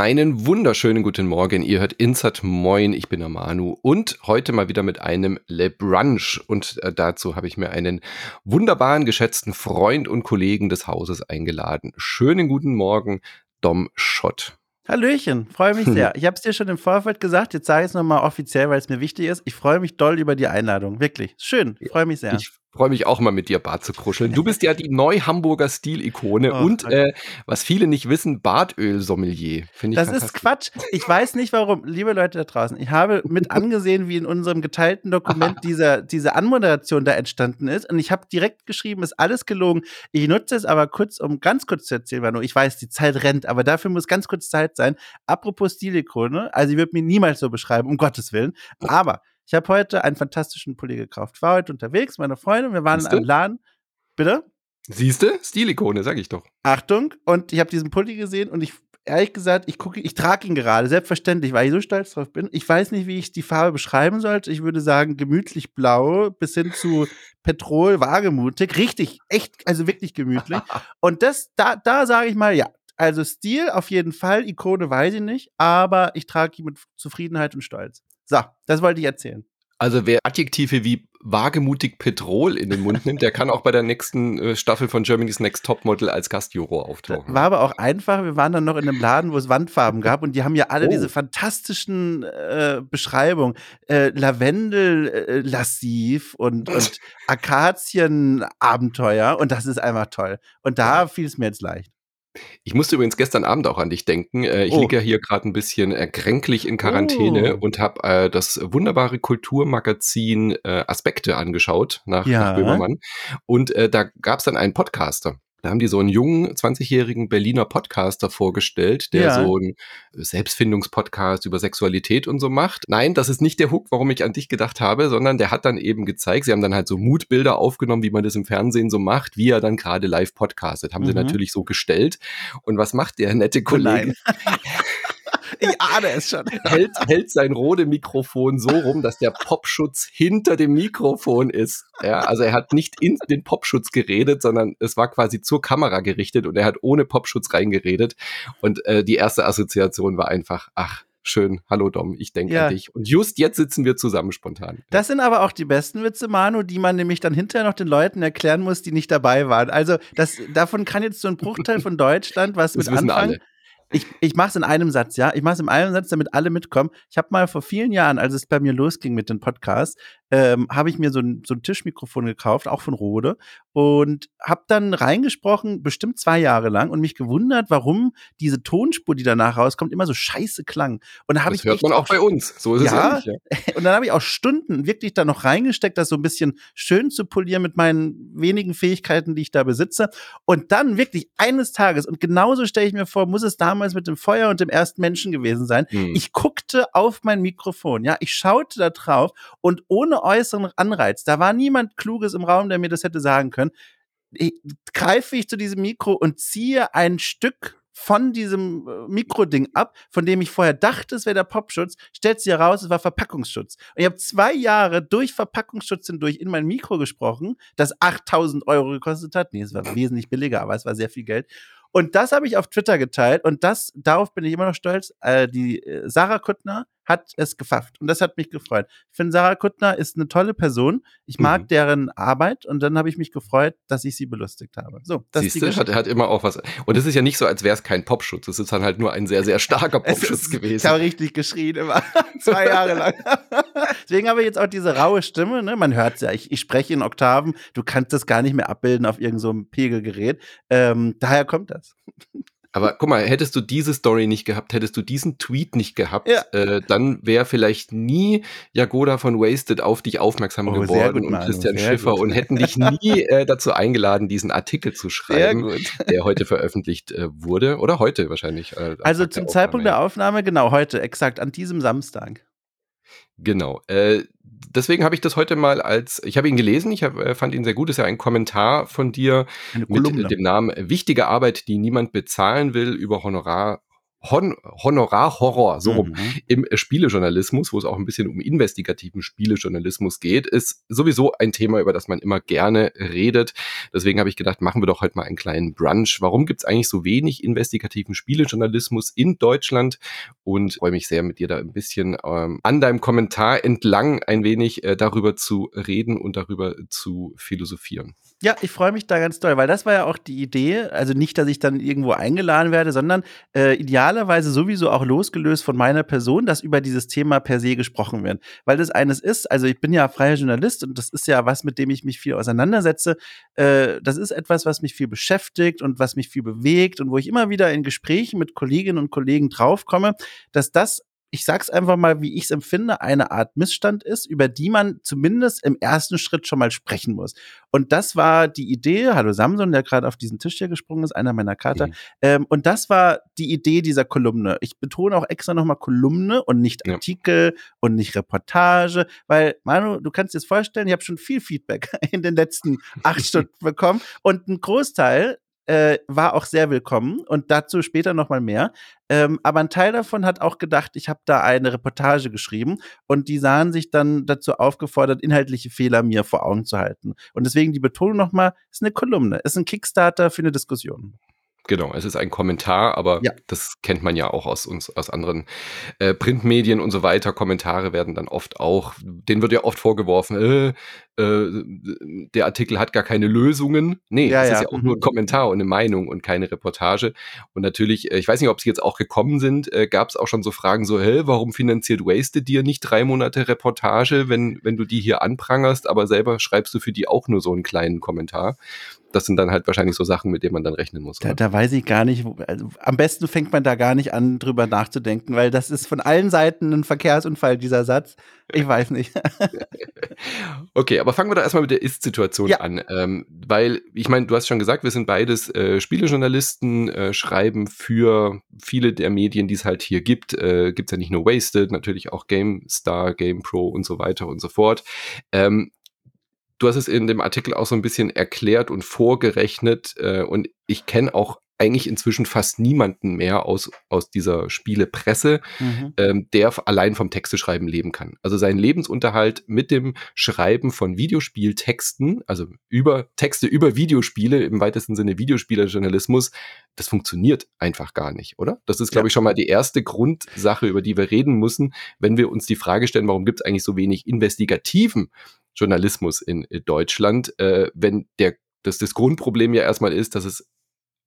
Einen wunderschönen guten Morgen. Ihr hört Insert Moin. Ich bin der Manu und heute mal wieder mit einem Le Brunch. Und äh, dazu habe ich mir einen wunderbaren, geschätzten Freund und Kollegen des Hauses eingeladen. Schönen guten Morgen, Dom Schott. Hallöchen, freue mich sehr. Ich habe es dir schon im Vorfeld gesagt, jetzt sage ich es nochmal offiziell, weil es mir wichtig ist. Ich freue mich doll über die Einladung. Wirklich. Schön, freue mich sehr. Ich freue mich auch mal mit dir Bart zu kruscheln. Du bist ja die Neu-Hamburger Stilikone oh, und äh, was viele nicht wissen, Bartöl-Sommelier. Das ist Quatsch. Ich weiß nicht warum. Liebe Leute da draußen, ich habe mit angesehen, wie in unserem geteilten Dokument diese, diese Anmoderation da entstanden ist und ich habe direkt geschrieben, ist alles gelogen. Ich nutze es aber kurz, um ganz kurz zu erzählen, Manu. Ich weiß, die Zeit rennt, aber dafür muss ganz kurz Zeit sein. Apropos Stilikone, also ich würde mich niemals so beschreiben, um Gottes Willen, aber ich habe heute einen fantastischen Pulli gekauft. War heute unterwegs, meine Freundin, wir waren Siehste? in einem Laden. Bitte? Siehste? Stilikone, sag ich doch. Achtung, und ich habe diesen Pulli gesehen und ich ehrlich gesagt, ich gucke, ich trage ihn gerade, selbstverständlich, weil ich so stolz drauf bin. Ich weiß nicht, wie ich die Farbe beschreiben sollte. Ich würde sagen, gemütlich blau bis hin zu Petrol, wagemutig. Richtig, echt, also wirklich gemütlich. Und das, da, da sage ich mal, ja. Also Stil auf jeden Fall, Ikone weiß ich nicht, aber ich trage ihn mit Zufriedenheit und Stolz. So, das wollte ich erzählen. Also wer Adjektive wie wagemutig Petrol in den Mund nimmt, der kann auch bei der nächsten äh, Staffel von Germany's Next Topmodel als Gastjuror auftauchen. War aber auch einfach. Wir waren dann noch in einem Laden, wo es Wandfarben gab und die haben ja alle oh. diese fantastischen äh, Beschreibungen. Äh, Lavendel äh, lassiv und, und Akazien-Abenteuer und das ist einfach toll. Und da fiel es mir jetzt leicht. Ich musste übrigens gestern Abend auch an dich denken. Äh, ich oh. liege ja hier gerade ein bisschen kränklich in Quarantäne oh. und habe äh, das wunderbare Kulturmagazin äh, Aspekte angeschaut nach, ja. nach Böhmermann. Und äh, da gab es dann einen Podcaster. Da haben die so einen jungen, 20-jährigen Berliner Podcaster vorgestellt, der ja. so einen Selbstfindungspodcast über Sexualität und so macht. Nein, das ist nicht der Hook, warum ich an dich gedacht habe, sondern der hat dann eben gezeigt, sie haben dann halt so Mutbilder aufgenommen, wie man das im Fernsehen so macht, wie er dann gerade live podcastet. Haben mhm. sie natürlich so gestellt. Und was macht der nette Kollege? Ich ahne es schon. Hält, hält sein Rode Mikrofon so rum, dass der Popschutz hinter dem Mikrofon ist. Ja, also er hat nicht in den Popschutz geredet, sondern es war quasi zur Kamera gerichtet und er hat ohne Popschutz reingeredet. Und äh, die erste Assoziation war einfach, ach, schön, hallo Dom, ich denke ja. an dich. Und just jetzt sitzen wir zusammen spontan. Das sind aber auch die besten Witze, Manu, die man nämlich dann hinterher noch den Leuten erklären muss, die nicht dabei waren. Also das, davon kann jetzt so ein Bruchteil von Deutschland was das mit anfangen. Alle ich, ich mache es in einem Satz, ja. Ich mache es in einem Satz, damit alle mitkommen. Ich habe mal vor vielen Jahren, als es bei mir losging mit dem Podcast, ähm, habe ich mir so ein, so ein Tischmikrofon gekauft, auch von Rode, und habe dann reingesprochen, bestimmt zwei Jahre lang, und mich gewundert, warum diese Tonspur, die danach rauskommt, immer so scheiße klang. Und da habe ich hört man auch bei uns. So ist ja, es ja. Und dann habe ich auch Stunden wirklich da noch reingesteckt, das so ein bisschen schön zu polieren mit meinen wenigen Fähigkeiten, die ich da besitze. Und dann wirklich eines Tages, und genauso stelle ich mir vor, muss es damals mit dem Feuer und dem ersten Menschen gewesen sein. Hm. Ich guckte auf mein Mikrofon, ja, ich schaute da drauf und ohne äußeren Anreiz. Da war niemand Kluges im Raum, der mir das hätte sagen können. Ich, greife ich zu diesem Mikro und ziehe ein Stück von diesem äh, Mikroding ab, von dem ich vorher dachte, es wäre der Popschutz, stellt sich heraus, es war Verpackungsschutz. Und ich habe zwei Jahre durch Verpackungsschutz hindurch in mein Mikro gesprochen, das 8000 Euro gekostet hat. Nee, es war wesentlich billiger, aber es war sehr viel Geld. Und das habe ich auf Twitter geteilt und das, darauf bin ich immer noch stolz. Äh, die äh, Sarah Kuttner hat es gefafft und das hat mich gefreut. Ich finde, Sarah Kuttner ist eine tolle Person. Ich mag mhm. deren Arbeit und dann habe ich mich gefreut, dass ich sie belustigt habe. So, das Siehst ist hat, hat immer auch was. Und es ist ja nicht so, als wäre es kein Popschutz. Es ist dann halt nur ein sehr, sehr starker Popschutz gewesen. Ich habe richtig geschrien immer. Zwei Jahre lang. Deswegen habe ich jetzt auch diese raue Stimme. Ne? Man hört es ja. Ich, ich, spreche in Oktaven. Du kannst das gar nicht mehr abbilden auf irgendeinem so Pegelgerät. Ähm, daher kommt das. Aber guck mal, hättest du diese Story nicht gehabt, hättest du diesen Tweet nicht gehabt, ja. äh, dann wäre vielleicht nie Jagoda von Wasted auf dich aufmerksam oh, geworden gut, und Christian Schiffer gut. und hätten dich nie äh, dazu eingeladen, diesen Artikel zu schreiben, der heute veröffentlicht äh, wurde. Oder heute wahrscheinlich. Äh, also zum Zeitpunkt der Aufnahme, genau, heute, exakt, an diesem Samstag. Genau. Äh, deswegen habe ich das heute mal als, ich habe ihn gelesen, ich hab, äh, fand ihn sehr gut, das ist ja ein Kommentar von dir mit dem Namen Wichtige Arbeit, die niemand bezahlen will, über Honorar, Hon Honorarhorror, so rum, mhm. im Spielejournalismus, wo es auch ein bisschen um investigativen Spielejournalismus geht, ist sowieso ein Thema, über das man immer gerne redet. Deswegen habe ich gedacht, machen wir doch heute mal einen kleinen Brunch. Warum gibt es eigentlich so wenig investigativen Spielejournalismus in Deutschland? Und freue mich sehr, mit dir da ein bisschen ähm, an deinem Kommentar entlang ein wenig äh, darüber zu reden und darüber zu philosophieren. Ja, ich freue mich da ganz doll, weil das war ja auch die Idee. Also nicht, dass ich dann irgendwo eingeladen werde, sondern äh, idealerweise sowieso auch losgelöst von meiner Person, dass über dieses Thema per se gesprochen wird. Weil das eines ist, also ich bin ja freier Journalist und das ist ja was, mit dem ich mich viel auseinandersetze. Äh, das ist etwas, was mich viel beschäftigt und was mich viel bewegt und wo ich immer wieder in Gesprächen mit Kolleginnen und Kollegen draufkomme, dass das ich sag's einfach mal, wie ich es empfinde, eine Art Missstand ist, über die man zumindest im ersten Schritt schon mal sprechen muss. Und das war die Idee, hallo Samson, der gerade auf diesen Tisch hier gesprungen ist, einer meiner Kater. Mhm. Ähm, und das war die Idee dieser Kolumne. Ich betone auch extra nochmal Kolumne und nicht ja. Artikel und nicht Reportage, weil, Manu, du kannst dir das vorstellen, ich habe schon viel Feedback in den letzten acht Stunden bekommen und ein Großteil äh, war auch sehr willkommen und dazu später nochmal mehr. Ähm, aber ein Teil davon hat auch gedacht, ich habe da eine Reportage geschrieben und die sahen sich dann dazu aufgefordert, inhaltliche Fehler mir vor Augen zu halten. Und deswegen die Betonung nochmal, ist eine Kolumne, ist ein Kickstarter für eine Diskussion. Genau, es ist ein Kommentar, aber ja. das kennt man ja auch aus uns, aus anderen äh, Printmedien und so weiter. Kommentare werden dann oft auch, denen wird ja oft vorgeworfen, äh, äh, der Artikel hat gar keine Lösungen. Nee, ja, es ja. ist ja auch nur ein mhm. Kommentar und eine Meinung und keine Reportage. Und natürlich, äh, ich weiß nicht, ob sie jetzt auch gekommen sind, äh, gab es auch schon so Fragen so, hä, warum finanziert Wasted dir nicht drei Monate Reportage, wenn, wenn du die hier anprangerst, aber selber schreibst du für die auch nur so einen kleinen Kommentar? das sind dann halt wahrscheinlich so Sachen, mit denen man dann rechnen muss. Da, da weiß ich gar nicht, also am besten fängt man da gar nicht an, drüber nachzudenken, weil das ist von allen Seiten ein Verkehrsunfall, dieser Satz. Ich weiß nicht. okay, aber fangen wir da erstmal mit der Ist-Situation ja. an. Ähm, weil, ich meine, du hast schon gesagt, wir sind beides äh, Spielejournalisten, äh, schreiben für viele der Medien, die es halt hier gibt. Äh, gibt es ja nicht nur Wasted, natürlich auch GameStar, GamePro und so weiter und so fort. Ähm, du hast es in dem Artikel auch so ein bisschen erklärt und vorgerechnet äh, und ich kenne auch eigentlich inzwischen fast niemanden mehr aus, aus dieser Spielepresse, mhm. ähm, der allein vom Texteschreiben leben kann. Also sein Lebensunterhalt mit dem Schreiben von Videospieltexten, also über Texte über Videospiele, im weitesten Sinne Videospielerjournalismus, das funktioniert einfach gar nicht, oder? Das ist, glaube ich, schon mal die erste Grundsache, über die wir reden müssen, wenn wir uns die Frage stellen, warum gibt es eigentlich so wenig investigativen Journalismus in, Deutschland, äh, wenn der, dass das Grundproblem ja erstmal ist, dass es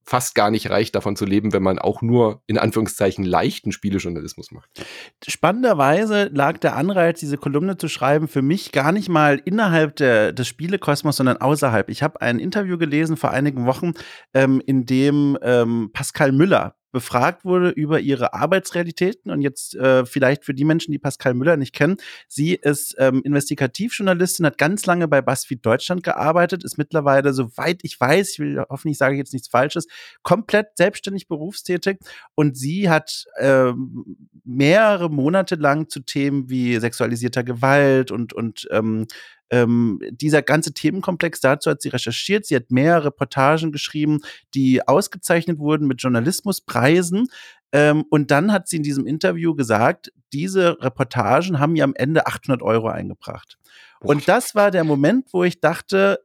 fast gar nicht reicht, davon zu leben, wenn man auch nur in Anführungszeichen leichten Spielejournalismus macht. Spannenderweise lag der Anreiz, diese Kolumne zu schreiben, für mich gar nicht mal innerhalb der, des Spielekosmos, sondern außerhalb. Ich habe ein Interview gelesen vor einigen Wochen, ähm, in dem ähm, Pascal Müller befragt wurde über ihre Arbeitsrealitäten. Und jetzt äh, vielleicht für die Menschen, die Pascal Müller nicht kennen. Sie ist ähm, Investigativjournalistin, hat ganz lange bei BuzzFeed Deutschland gearbeitet, ist mittlerweile, soweit ich weiß, ich will hoffentlich sage ich jetzt nichts Falsches, komplett selbstständig berufstätig. Und sie hat ähm, mehrere Monate lang zu Themen wie sexualisierter Gewalt und, und ähm, ähm, dieser ganze Themenkomplex, dazu hat sie recherchiert. Sie hat mehrere Reportagen geschrieben, die ausgezeichnet wurden mit Journalismuspreisen. Ähm, und dann hat sie in diesem Interview gesagt, diese Reportagen haben ihr am Ende 800 Euro eingebracht. Und das war der Moment, wo ich dachte,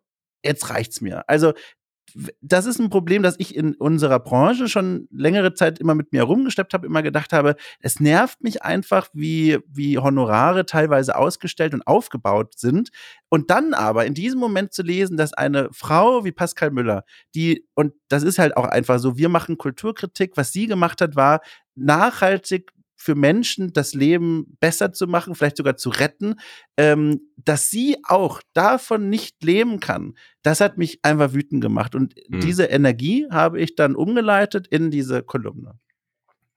jetzt reicht's mir. Also das ist ein Problem, das ich in unserer Branche schon längere Zeit immer mit mir herumgesteppt habe, immer gedacht habe, es nervt mich einfach, wie, wie Honorare teilweise ausgestellt und aufgebaut sind. Und dann aber in diesem Moment zu lesen, dass eine Frau wie Pascal Müller, die, und das ist halt auch einfach so, wir machen Kulturkritik, was sie gemacht hat, war nachhaltig für Menschen das Leben besser zu machen, vielleicht sogar zu retten, ähm, dass sie auch davon nicht leben kann, das hat mich einfach wütend gemacht. Und mhm. diese Energie habe ich dann umgeleitet in diese Kolumne.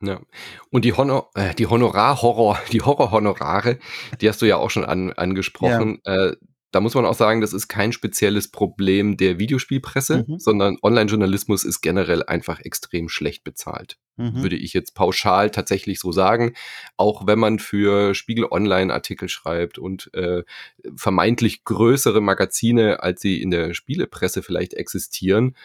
Ja. Und die Honor, äh, die Honorar-Horror, die Horror-Honorare, die hast du ja auch schon an, angesprochen. Ja. Äh, da muss man auch sagen, das ist kein spezielles Problem der Videospielpresse, mhm. sondern Online-Journalismus ist generell einfach extrem schlecht bezahlt. Mhm. Würde ich jetzt pauschal tatsächlich so sagen. Auch wenn man für Spiegel Online Artikel schreibt und äh, vermeintlich größere Magazine, als sie in der Spielepresse vielleicht existieren,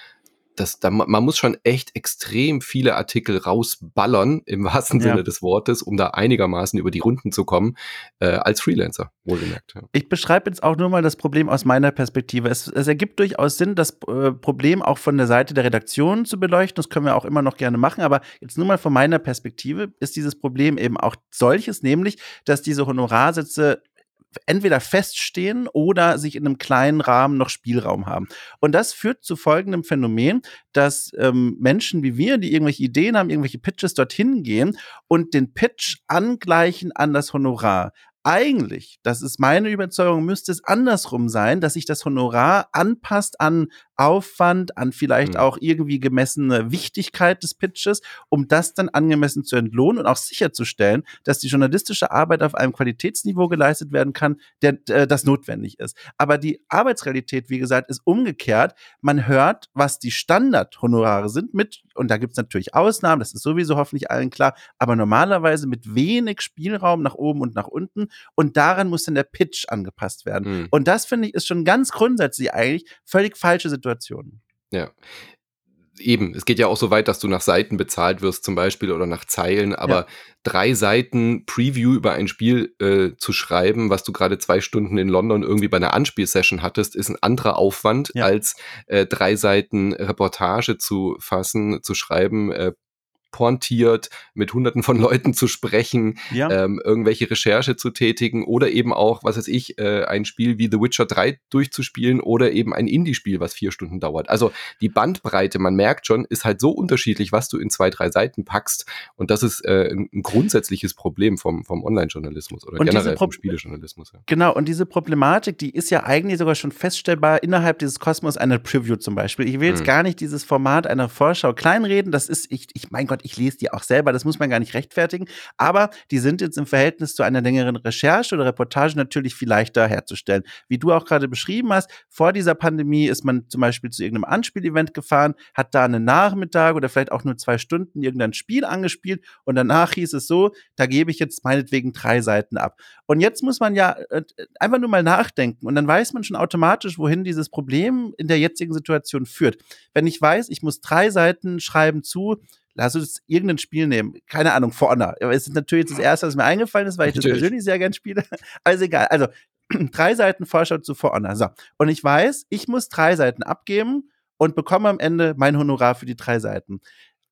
das, da, man muss schon echt extrem viele Artikel rausballern, im wahrsten ja. Sinne des Wortes, um da einigermaßen über die Runden zu kommen, äh, als Freelancer, wohlgemerkt. Ja. Ich beschreibe jetzt auch nur mal das Problem aus meiner Perspektive. Es, es ergibt durchaus Sinn, das äh, Problem auch von der Seite der Redaktion zu beleuchten. Das können wir auch immer noch gerne machen, aber jetzt nur mal von meiner Perspektive ist dieses Problem eben auch solches, nämlich, dass diese Honorarsätze entweder feststehen oder sich in einem kleinen Rahmen noch Spielraum haben. Und das führt zu folgendem Phänomen, dass ähm, Menschen wie wir, die irgendwelche Ideen haben, irgendwelche Pitches dorthin gehen und den Pitch angleichen an das Honorar eigentlich, das ist meine Überzeugung, müsste es andersrum sein, dass sich das Honorar anpasst an Aufwand, an vielleicht mhm. auch irgendwie gemessene Wichtigkeit des Pitches, um das dann angemessen zu entlohnen und auch sicherzustellen, dass die journalistische Arbeit auf einem Qualitätsniveau geleistet werden kann, der, äh, das notwendig ist. Aber die Arbeitsrealität, wie gesagt, ist umgekehrt. Man hört, was die Standardhonorare sind mit, und da gibt es natürlich Ausnahmen, das ist sowieso hoffentlich allen klar, aber normalerweise mit wenig Spielraum nach oben und nach unten und daran muss dann der Pitch angepasst werden. Mhm. Und das finde ich ist schon ganz grundsätzlich eigentlich völlig falsche Situation Situationen. Ja. Eben, es geht ja auch so weit, dass du nach Seiten bezahlt wirst, zum Beispiel, oder nach Zeilen, aber ja. drei Seiten Preview über ein Spiel äh, zu schreiben, was du gerade zwei Stunden in London irgendwie bei einer Anspielsession hattest, ist ein anderer Aufwand, ja. als äh, drei Seiten Reportage zu fassen, zu schreiben, äh, pointiert mit hunderten von Leuten zu sprechen, ja. ähm, irgendwelche Recherche zu tätigen oder eben auch, was weiß ich, äh, ein Spiel wie The Witcher 3 durchzuspielen oder eben ein Indie-Spiel, was vier Stunden dauert. Also die Bandbreite, man merkt schon, ist halt so unterschiedlich, was du in zwei, drei Seiten packst. Und das ist äh, ein, ein grundsätzliches Problem vom, vom Online-Journalismus oder und generell vom Spielejournalismus. Ja. Genau, und diese Problematik, die ist ja eigentlich sogar schon feststellbar innerhalb dieses Kosmos einer Preview zum Beispiel. Ich will jetzt hm. gar nicht dieses Format einer Vorschau kleinreden. Das ist, ich, ich mein Gott, ich lese die auch selber, das muss man gar nicht rechtfertigen, aber die sind jetzt im Verhältnis zu einer längeren Recherche oder Reportage natürlich viel leichter herzustellen. Wie du auch gerade beschrieben hast, vor dieser Pandemie ist man zum Beispiel zu irgendeinem Anspielevent gefahren, hat da einen Nachmittag oder vielleicht auch nur zwei Stunden irgendein Spiel angespielt und danach hieß es so, da gebe ich jetzt meinetwegen drei Seiten ab. Und jetzt muss man ja äh, einfach nur mal nachdenken und dann weiß man schon automatisch, wohin dieses Problem in der jetzigen Situation führt. Wenn ich weiß, ich muss drei Seiten schreiben zu lass uns irgendein Spiel nehmen. Keine Ahnung, For Honor. Es ist natürlich das erste, was mir eingefallen ist, weil ich natürlich. das persönlich sehr gern spiele. Also egal. Also drei Seiten Vorschau zu For Honor. So. Und ich weiß, ich muss drei Seiten abgeben und bekomme am Ende mein Honorar für die drei Seiten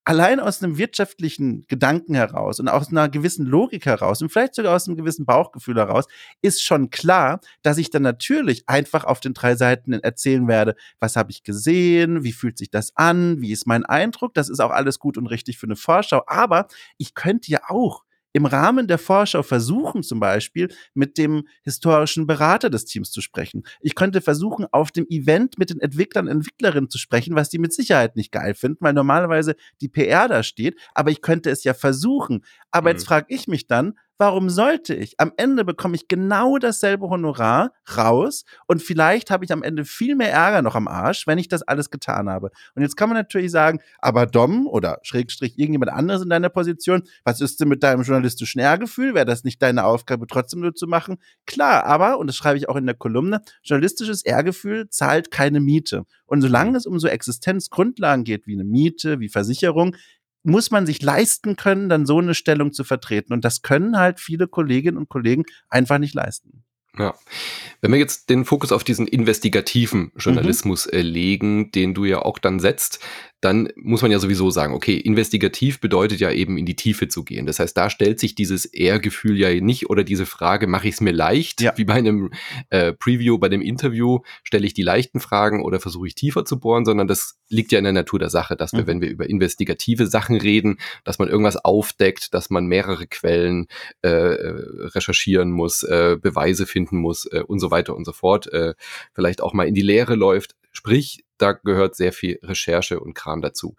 allein aus einem wirtschaftlichen Gedanken heraus und aus einer gewissen Logik heraus und vielleicht sogar aus einem gewissen Bauchgefühl heraus, ist schon klar, dass ich dann natürlich einfach auf den drei Seiten erzählen werde, was habe ich gesehen, wie fühlt sich das an, wie ist mein Eindruck, das ist auch alles gut und richtig für eine Vorschau, aber ich könnte ja auch im Rahmen der Vorschau versuchen, zum Beispiel mit dem historischen Berater des Teams zu sprechen. Ich könnte versuchen, auf dem Event mit den Entwicklern und Entwicklerinnen zu sprechen, was die mit Sicherheit nicht geil finden, weil normalerweise die PR da steht. Aber ich könnte es ja versuchen. Aber mhm. jetzt frage ich mich dann, Warum sollte ich? Am Ende bekomme ich genau dasselbe Honorar raus und vielleicht habe ich am Ende viel mehr Ärger noch am Arsch, wenn ich das alles getan habe. Und jetzt kann man natürlich sagen, aber Dom oder Schrägstrich irgendjemand anderes in deiner Position, was ist denn mit deinem journalistischen Ehrgefühl? Wäre das nicht deine Aufgabe, trotzdem nur zu machen? Klar, aber, und das schreibe ich auch in der Kolumne, journalistisches Ehrgefühl zahlt keine Miete. Und solange es um so Existenzgrundlagen geht wie eine Miete, wie Versicherung, muss man sich leisten können, dann so eine Stellung zu vertreten. Und das können halt viele Kolleginnen und Kollegen einfach nicht leisten. Ja. Wenn wir jetzt den Fokus auf diesen investigativen Journalismus mhm. äh, legen, den du ja auch dann setzt, dann muss man ja sowieso sagen, okay, investigativ bedeutet ja eben in die Tiefe zu gehen. Das heißt, da stellt sich dieses Ehrgefühl ja nicht oder diese Frage, mache ich es mir leicht, ja. wie bei einem äh, Preview, bei dem Interview, stelle ich die leichten Fragen oder versuche ich tiefer zu bohren, sondern das liegt ja in der Natur der Sache, dass wir, mhm. wenn wir über investigative Sachen reden, dass man irgendwas aufdeckt, dass man mehrere Quellen äh, recherchieren muss, äh, Beweise finden muss äh, und so weiter und so fort, äh, vielleicht auch mal in die Lehre läuft. Sprich, da gehört sehr viel Recherche und Kram dazu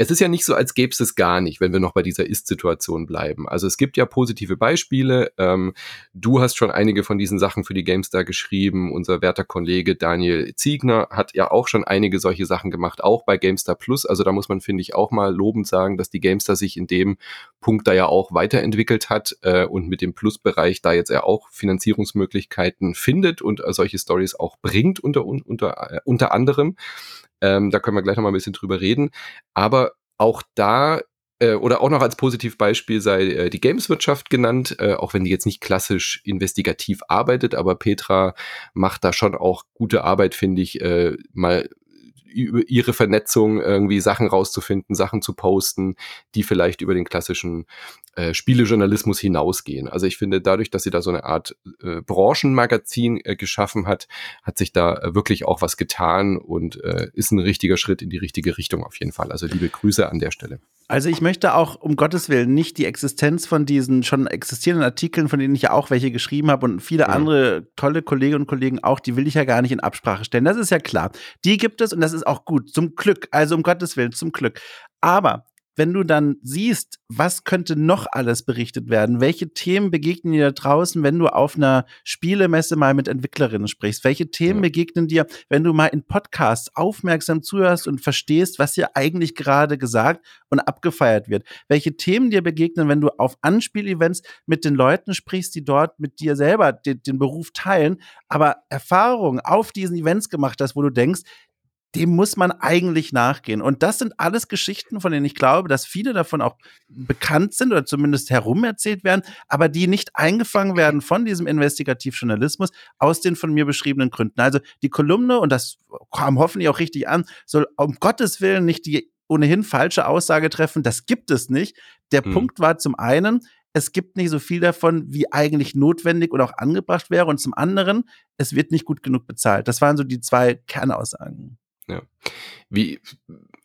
es ist ja nicht so, als gäbe es es gar nicht, wenn wir noch bei dieser Ist-Situation bleiben. Also es gibt ja positive Beispiele. Ähm, du hast schon einige von diesen Sachen für die GameStar geschrieben. Unser werter Kollege Daniel Ziegner hat ja auch schon einige solche Sachen gemacht, auch bei GameStar Plus. Also da muss man, finde ich, auch mal lobend sagen, dass die GameStar sich in dem Punkt da ja auch weiterentwickelt hat äh, und mit dem Plus-Bereich da jetzt ja auch Finanzierungsmöglichkeiten findet und äh, solche Stories auch bringt unter, unter, äh, unter anderem. Ähm, da können wir gleich noch mal ein bisschen drüber reden. Aber auch da äh, oder auch noch als Positivbeispiel sei äh, die Gameswirtschaft genannt, äh, auch wenn die jetzt nicht klassisch investigativ arbeitet, aber Petra macht da schon auch gute Arbeit, finde ich, äh, mal über ihre Vernetzung irgendwie Sachen rauszufinden, Sachen zu posten, die vielleicht über den klassischen äh, Spielejournalismus hinausgehen. Also ich finde, dadurch, dass sie da so eine Art äh, Branchenmagazin äh, geschaffen hat, hat sich da äh, wirklich auch was getan und äh, ist ein richtiger Schritt in die richtige Richtung auf jeden Fall. Also liebe Grüße an der Stelle. Also ich möchte auch um Gottes Willen nicht die Existenz von diesen schon existierenden Artikeln, von denen ich ja auch welche geschrieben habe und viele mhm. andere tolle Kolleginnen und Kollegen auch, die will ich ja gar nicht in Absprache stellen. Das ist ja klar. Die gibt es und das ist auch gut. Zum Glück. Also um Gottes Willen, zum Glück. Aber wenn du dann siehst, was könnte noch alles berichtet werden, welche Themen begegnen dir da draußen, wenn du auf einer Spielemesse mal mit Entwicklerinnen sprichst, welche Themen ja. begegnen dir, wenn du mal in Podcasts aufmerksam zuhörst und verstehst, was hier eigentlich gerade gesagt und abgefeiert wird, welche Themen dir begegnen, wenn du auf Anspielevents mit den Leuten sprichst, die dort mit dir selber den, den Beruf teilen, aber Erfahrungen auf diesen Events gemacht hast, wo du denkst, dem muss man eigentlich nachgehen. Und das sind alles Geschichten, von denen ich glaube, dass viele davon auch bekannt sind oder zumindest herumerzählt werden, aber die nicht eingefangen werden von diesem Investigativjournalismus aus den von mir beschriebenen Gründen. Also die Kolumne, und das kam hoffentlich auch richtig an, soll um Gottes Willen nicht die ohnehin falsche Aussage treffen, das gibt es nicht. Der hm. Punkt war zum einen, es gibt nicht so viel davon, wie eigentlich notwendig oder auch angebracht wäre. Und zum anderen, es wird nicht gut genug bezahlt. Das waren so die zwei Kernaussagen. Ja. Wie,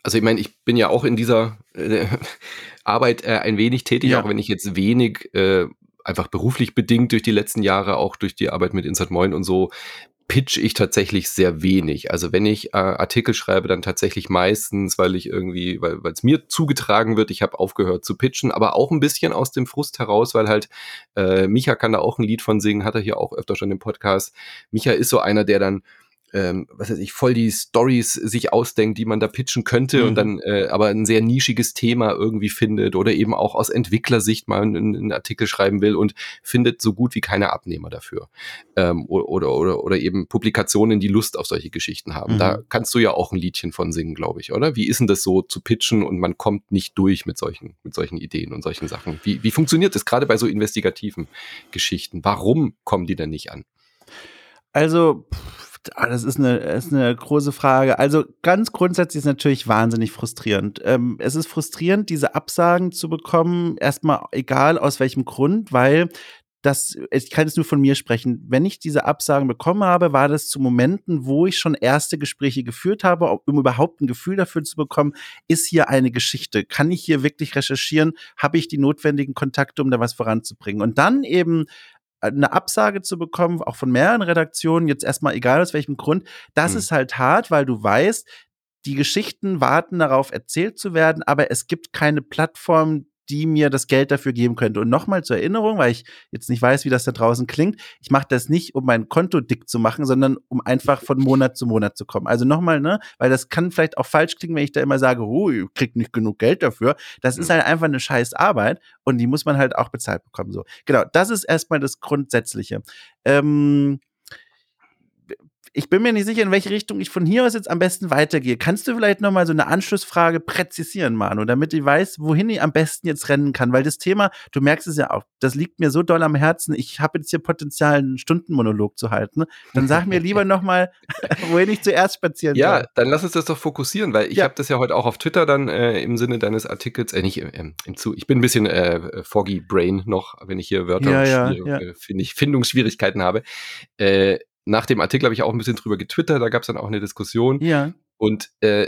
also ich meine, ich bin ja auch in dieser äh, Arbeit äh, ein wenig tätig, ja. auch wenn ich jetzt wenig äh, einfach beruflich bedingt durch die letzten Jahre, auch durch die Arbeit mit Insert Moin und so, pitch ich tatsächlich sehr wenig. Also wenn ich äh, Artikel schreibe, dann tatsächlich meistens, weil ich irgendwie, weil es mir zugetragen wird, ich habe aufgehört zu pitchen, aber auch ein bisschen aus dem Frust heraus, weil halt äh, Micha kann da auch ein Lied von singen, hat er hier auch öfter schon im Podcast. Micha ist so einer, der dann ähm, was weiß ich, voll die Stories sich ausdenkt, die man da pitchen könnte mhm. und dann äh, aber ein sehr nischiges Thema irgendwie findet oder eben auch aus Entwicklersicht mal einen, einen Artikel schreiben will und findet so gut wie keine Abnehmer dafür. Ähm, oder, oder, oder eben Publikationen, die Lust auf solche Geschichten haben. Mhm. Da kannst du ja auch ein Liedchen von singen, glaube ich, oder? Wie ist denn das so zu pitchen und man kommt nicht durch mit solchen, mit solchen Ideen und solchen Sachen? Wie, wie funktioniert das gerade bei so investigativen Geschichten? Warum kommen die denn nicht an? Also, pff Ah, das ist eine, ist eine große Frage. Also ganz grundsätzlich ist es natürlich wahnsinnig frustrierend. Ähm, es ist frustrierend, diese Absagen zu bekommen, erstmal egal aus welchem Grund, weil das, ich kann jetzt nur von mir sprechen. Wenn ich diese Absagen bekommen habe, war das zu Momenten, wo ich schon erste Gespräche geführt habe, um überhaupt ein Gefühl dafür zu bekommen, ist hier eine Geschichte? Kann ich hier wirklich recherchieren? Habe ich die notwendigen Kontakte, um da was voranzubringen? Und dann eben eine Absage zu bekommen, auch von mehreren Redaktionen, jetzt erstmal egal aus welchem Grund, das mhm. ist halt hart, weil du weißt, die Geschichten warten darauf, erzählt zu werden, aber es gibt keine Plattform, die mir das Geld dafür geben könnte. Und nochmal zur Erinnerung, weil ich jetzt nicht weiß, wie das da draußen klingt, ich mache das nicht, um mein Konto dick zu machen, sondern um einfach von Monat zu Monat zu kommen. Also nochmal, ne, weil das kann vielleicht auch falsch klingen, wenn ich da immer sage, oh, ich krieg nicht genug Geld dafür. Das ist halt einfach eine scheiß Arbeit und die muss man halt auch bezahlt bekommen. So, genau, das ist erstmal das Grundsätzliche. Ähm, ich bin mir nicht sicher, in welche Richtung ich von hier aus jetzt am besten weitergehe. Kannst du vielleicht nochmal so eine Anschlussfrage präzisieren, Manu, damit ich weiß, wohin ich am besten jetzt rennen kann? Weil das Thema, du merkst es ja auch, das liegt mir so doll am Herzen. Ich habe jetzt hier Potenzial, einen Stundenmonolog zu halten. Dann sag mir lieber nochmal, wohin ich zuerst spazieren ja, soll. Ja, dann lass uns das doch fokussieren, weil ich ja. habe das ja heute auch auf Twitter dann äh, im Sinne deines Artikels, äh, nicht äh, im Zu, ich bin ein bisschen äh, foggy brain noch, wenn ich hier Wörter ja, ja, ja. Äh, finde ich Findungsschwierigkeiten habe. Äh, nach dem Artikel habe ich auch ein bisschen drüber getwittert, da gab es dann auch eine Diskussion. Ja. Und äh,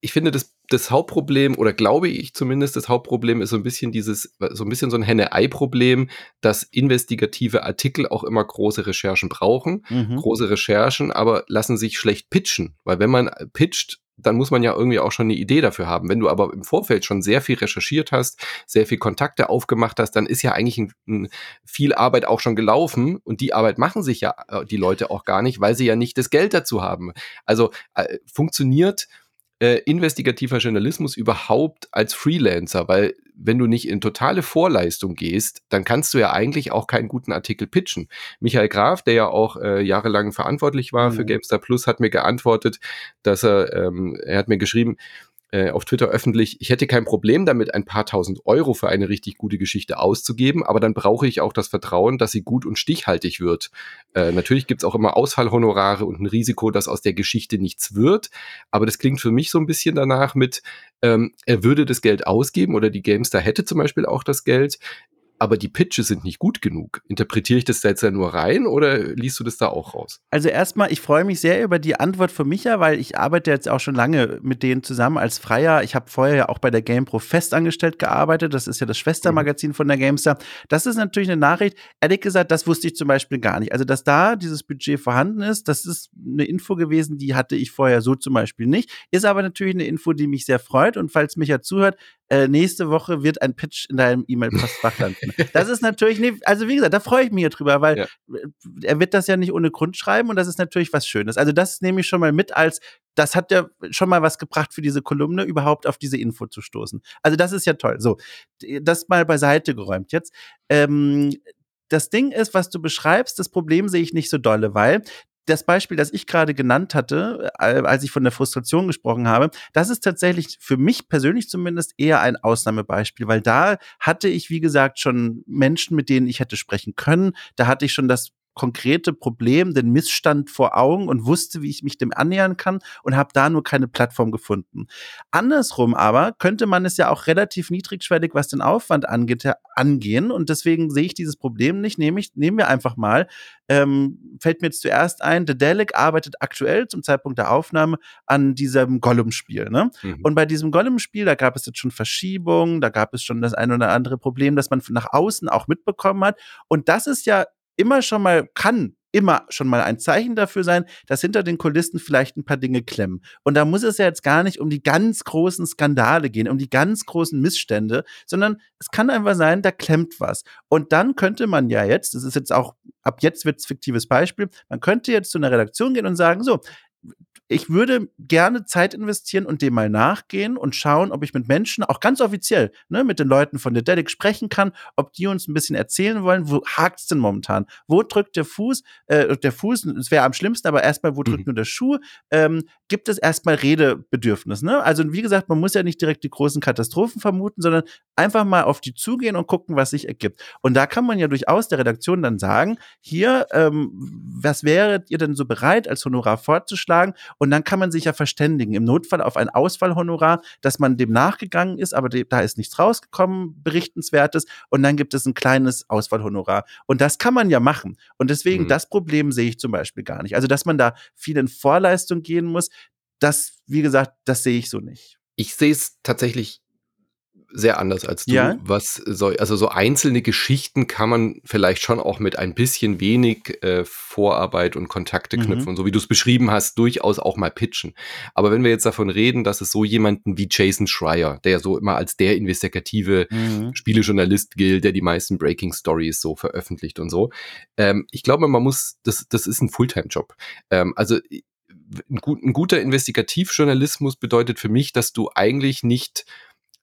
ich finde, das, das Hauptproblem, oder glaube ich zumindest, das Hauptproblem ist so ein bisschen dieses, so ein bisschen so ein Henne-Ei-Problem, dass investigative Artikel auch immer große Recherchen brauchen. Mhm. Große Recherchen, aber lassen sich schlecht pitchen. Weil wenn man pitcht, dann muss man ja irgendwie auch schon eine Idee dafür haben. Wenn du aber im Vorfeld schon sehr viel recherchiert hast, sehr viel Kontakte aufgemacht hast, dann ist ja eigentlich ein, ein viel Arbeit auch schon gelaufen und die Arbeit machen sich ja äh, die Leute auch gar nicht, weil sie ja nicht das Geld dazu haben. Also äh, funktioniert äh, investigativer Journalismus überhaupt als Freelancer? Weil wenn du nicht in totale Vorleistung gehst, dann kannst du ja eigentlich auch keinen guten Artikel pitchen. Michael Graf, der ja auch äh, jahrelang verantwortlich war mhm. für GameStar Plus, hat mir geantwortet, dass er, ähm, er hat mir geschrieben, äh, auf Twitter öffentlich, ich hätte kein Problem damit, ein paar tausend Euro für eine richtig gute Geschichte auszugeben, aber dann brauche ich auch das Vertrauen, dass sie gut und stichhaltig wird. Äh, natürlich gibt's auch immer Ausfallhonorare und ein Risiko, dass aus der Geschichte nichts wird, aber das klingt für mich so ein bisschen danach mit, ähm, er würde das Geld ausgeben oder die Gamestar hätte zum Beispiel auch das Geld, aber die Pitches sind nicht gut genug. Interpretiere ich das da jetzt ja nur rein oder liest du das da auch raus? Also erstmal, ich freue mich sehr über die Antwort von Micha, weil ich arbeite jetzt auch schon lange mit denen zusammen als Freier. Ich habe vorher ja auch bei der GamePro festangestellt gearbeitet. Das ist ja das Schwestermagazin von der GameStar. Das ist natürlich eine Nachricht. Ehrlich gesagt, das wusste ich zum Beispiel gar nicht. Also, dass da dieses Budget vorhanden ist, das ist eine Info gewesen, die hatte ich vorher so zum Beispiel nicht. Ist aber natürlich eine Info, die mich sehr freut. Und falls Micha zuhört, äh, nächste Woche wird ein Pitch in deinem E-Mail-Postfach landen. das ist natürlich, nee, also wie gesagt, da freue ich mich drüber, weil ja. er wird das ja nicht ohne Grund schreiben und das ist natürlich was Schönes. Also das nehme ich schon mal mit als, das hat ja schon mal was gebracht für diese Kolumne, überhaupt auf diese Info zu stoßen. Also das ist ja toll. So, das mal beiseite geräumt. Jetzt, ähm, das Ding ist, was du beschreibst, das Problem sehe ich nicht so dolle, weil das Beispiel, das ich gerade genannt hatte, äh, als ich von der Frustration gesprochen habe, das ist tatsächlich für mich persönlich zumindest eher ein Ausnahmebeispiel, weil da hatte ich, wie gesagt, schon Menschen, mit denen ich hätte sprechen können. Da hatte ich schon das konkrete Problem, den Missstand vor Augen und wusste, wie ich mich dem annähern kann und habe da nur keine Plattform gefunden. Andersrum aber könnte man es ja auch relativ niedrigschwellig, was den Aufwand angeht, angehen und deswegen sehe ich dieses Problem nicht. Nämlich, nehmen wir einfach mal, ähm, fällt mir jetzt zuerst ein, The Delic arbeitet aktuell zum Zeitpunkt der Aufnahme an diesem Gollum-Spiel. Ne? Mhm. Und bei diesem Gollum-Spiel, da gab es jetzt schon Verschiebungen, da gab es schon das ein oder andere Problem, das man nach außen auch mitbekommen hat. Und das ist ja immer schon mal kann immer schon mal ein Zeichen dafür sein, dass hinter den Kulissen vielleicht ein paar Dinge klemmen. Und da muss es ja jetzt gar nicht um die ganz großen Skandale gehen, um die ganz großen Missstände, sondern es kann einfach sein, da klemmt was. Und dann könnte man ja jetzt, das ist jetzt auch, ab jetzt wird es fiktives Beispiel, man könnte jetzt zu einer Redaktion gehen und sagen, so, ich würde gerne Zeit investieren und dem mal nachgehen und schauen, ob ich mit Menschen, auch ganz offiziell, ne, mit den Leuten von der Dedic sprechen kann, ob die uns ein bisschen erzählen wollen, wo hakt's denn momentan? Wo drückt der Fuß? Äh, der Fuß, es wäre am schlimmsten, aber erstmal, wo drückt mhm. nur der Schuh? Ähm, gibt es erstmal Redebedürfnis? Ne? Also, wie gesagt, man muss ja nicht direkt die großen Katastrophen vermuten, sondern einfach mal auf die zugehen und gucken, was sich ergibt. Und da kann man ja durchaus der Redaktion dann sagen, hier, ähm, was wäret ihr denn so bereit, als Honorar vorzuschlagen? Und dann kann man sich ja verständigen. Im Notfall auf ein Ausfallhonorar, dass man dem nachgegangen ist, aber da ist nichts rausgekommen, berichtenswertes. Und dann gibt es ein kleines Ausfallhonorar. Und das kann man ja machen. Und deswegen, mhm. das Problem sehe ich zum Beispiel gar nicht. Also, dass man da viel in Vorleistung gehen muss, das, wie gesagt, das sehe ich so nicht. Ich sehe es tatsächlich sehr anders als du. Ja? Was so, also so einzelne Geschichten kann man vielleicht schon auch mit ein bisschen wenig äh, Vorarbeit und Kontakte knüpfen mhm. und so wie du es beschrieben hast, durchaus auch mal pitchen. Aber wenn wir jetzt davon reden, dass es so jemanden wie Jason Schreier, der ja so immer als der investigative mhm. Spielejournalist gilt, der die meisten Breaking Stories so veröffentlicht und so, ähm, ich glaube, man muss, das, das ist ein Fulltime-Job. Ähm, also ein, gut, ein guter Investigativjournalismus bedeutet für mich, dass du eigentlich nicht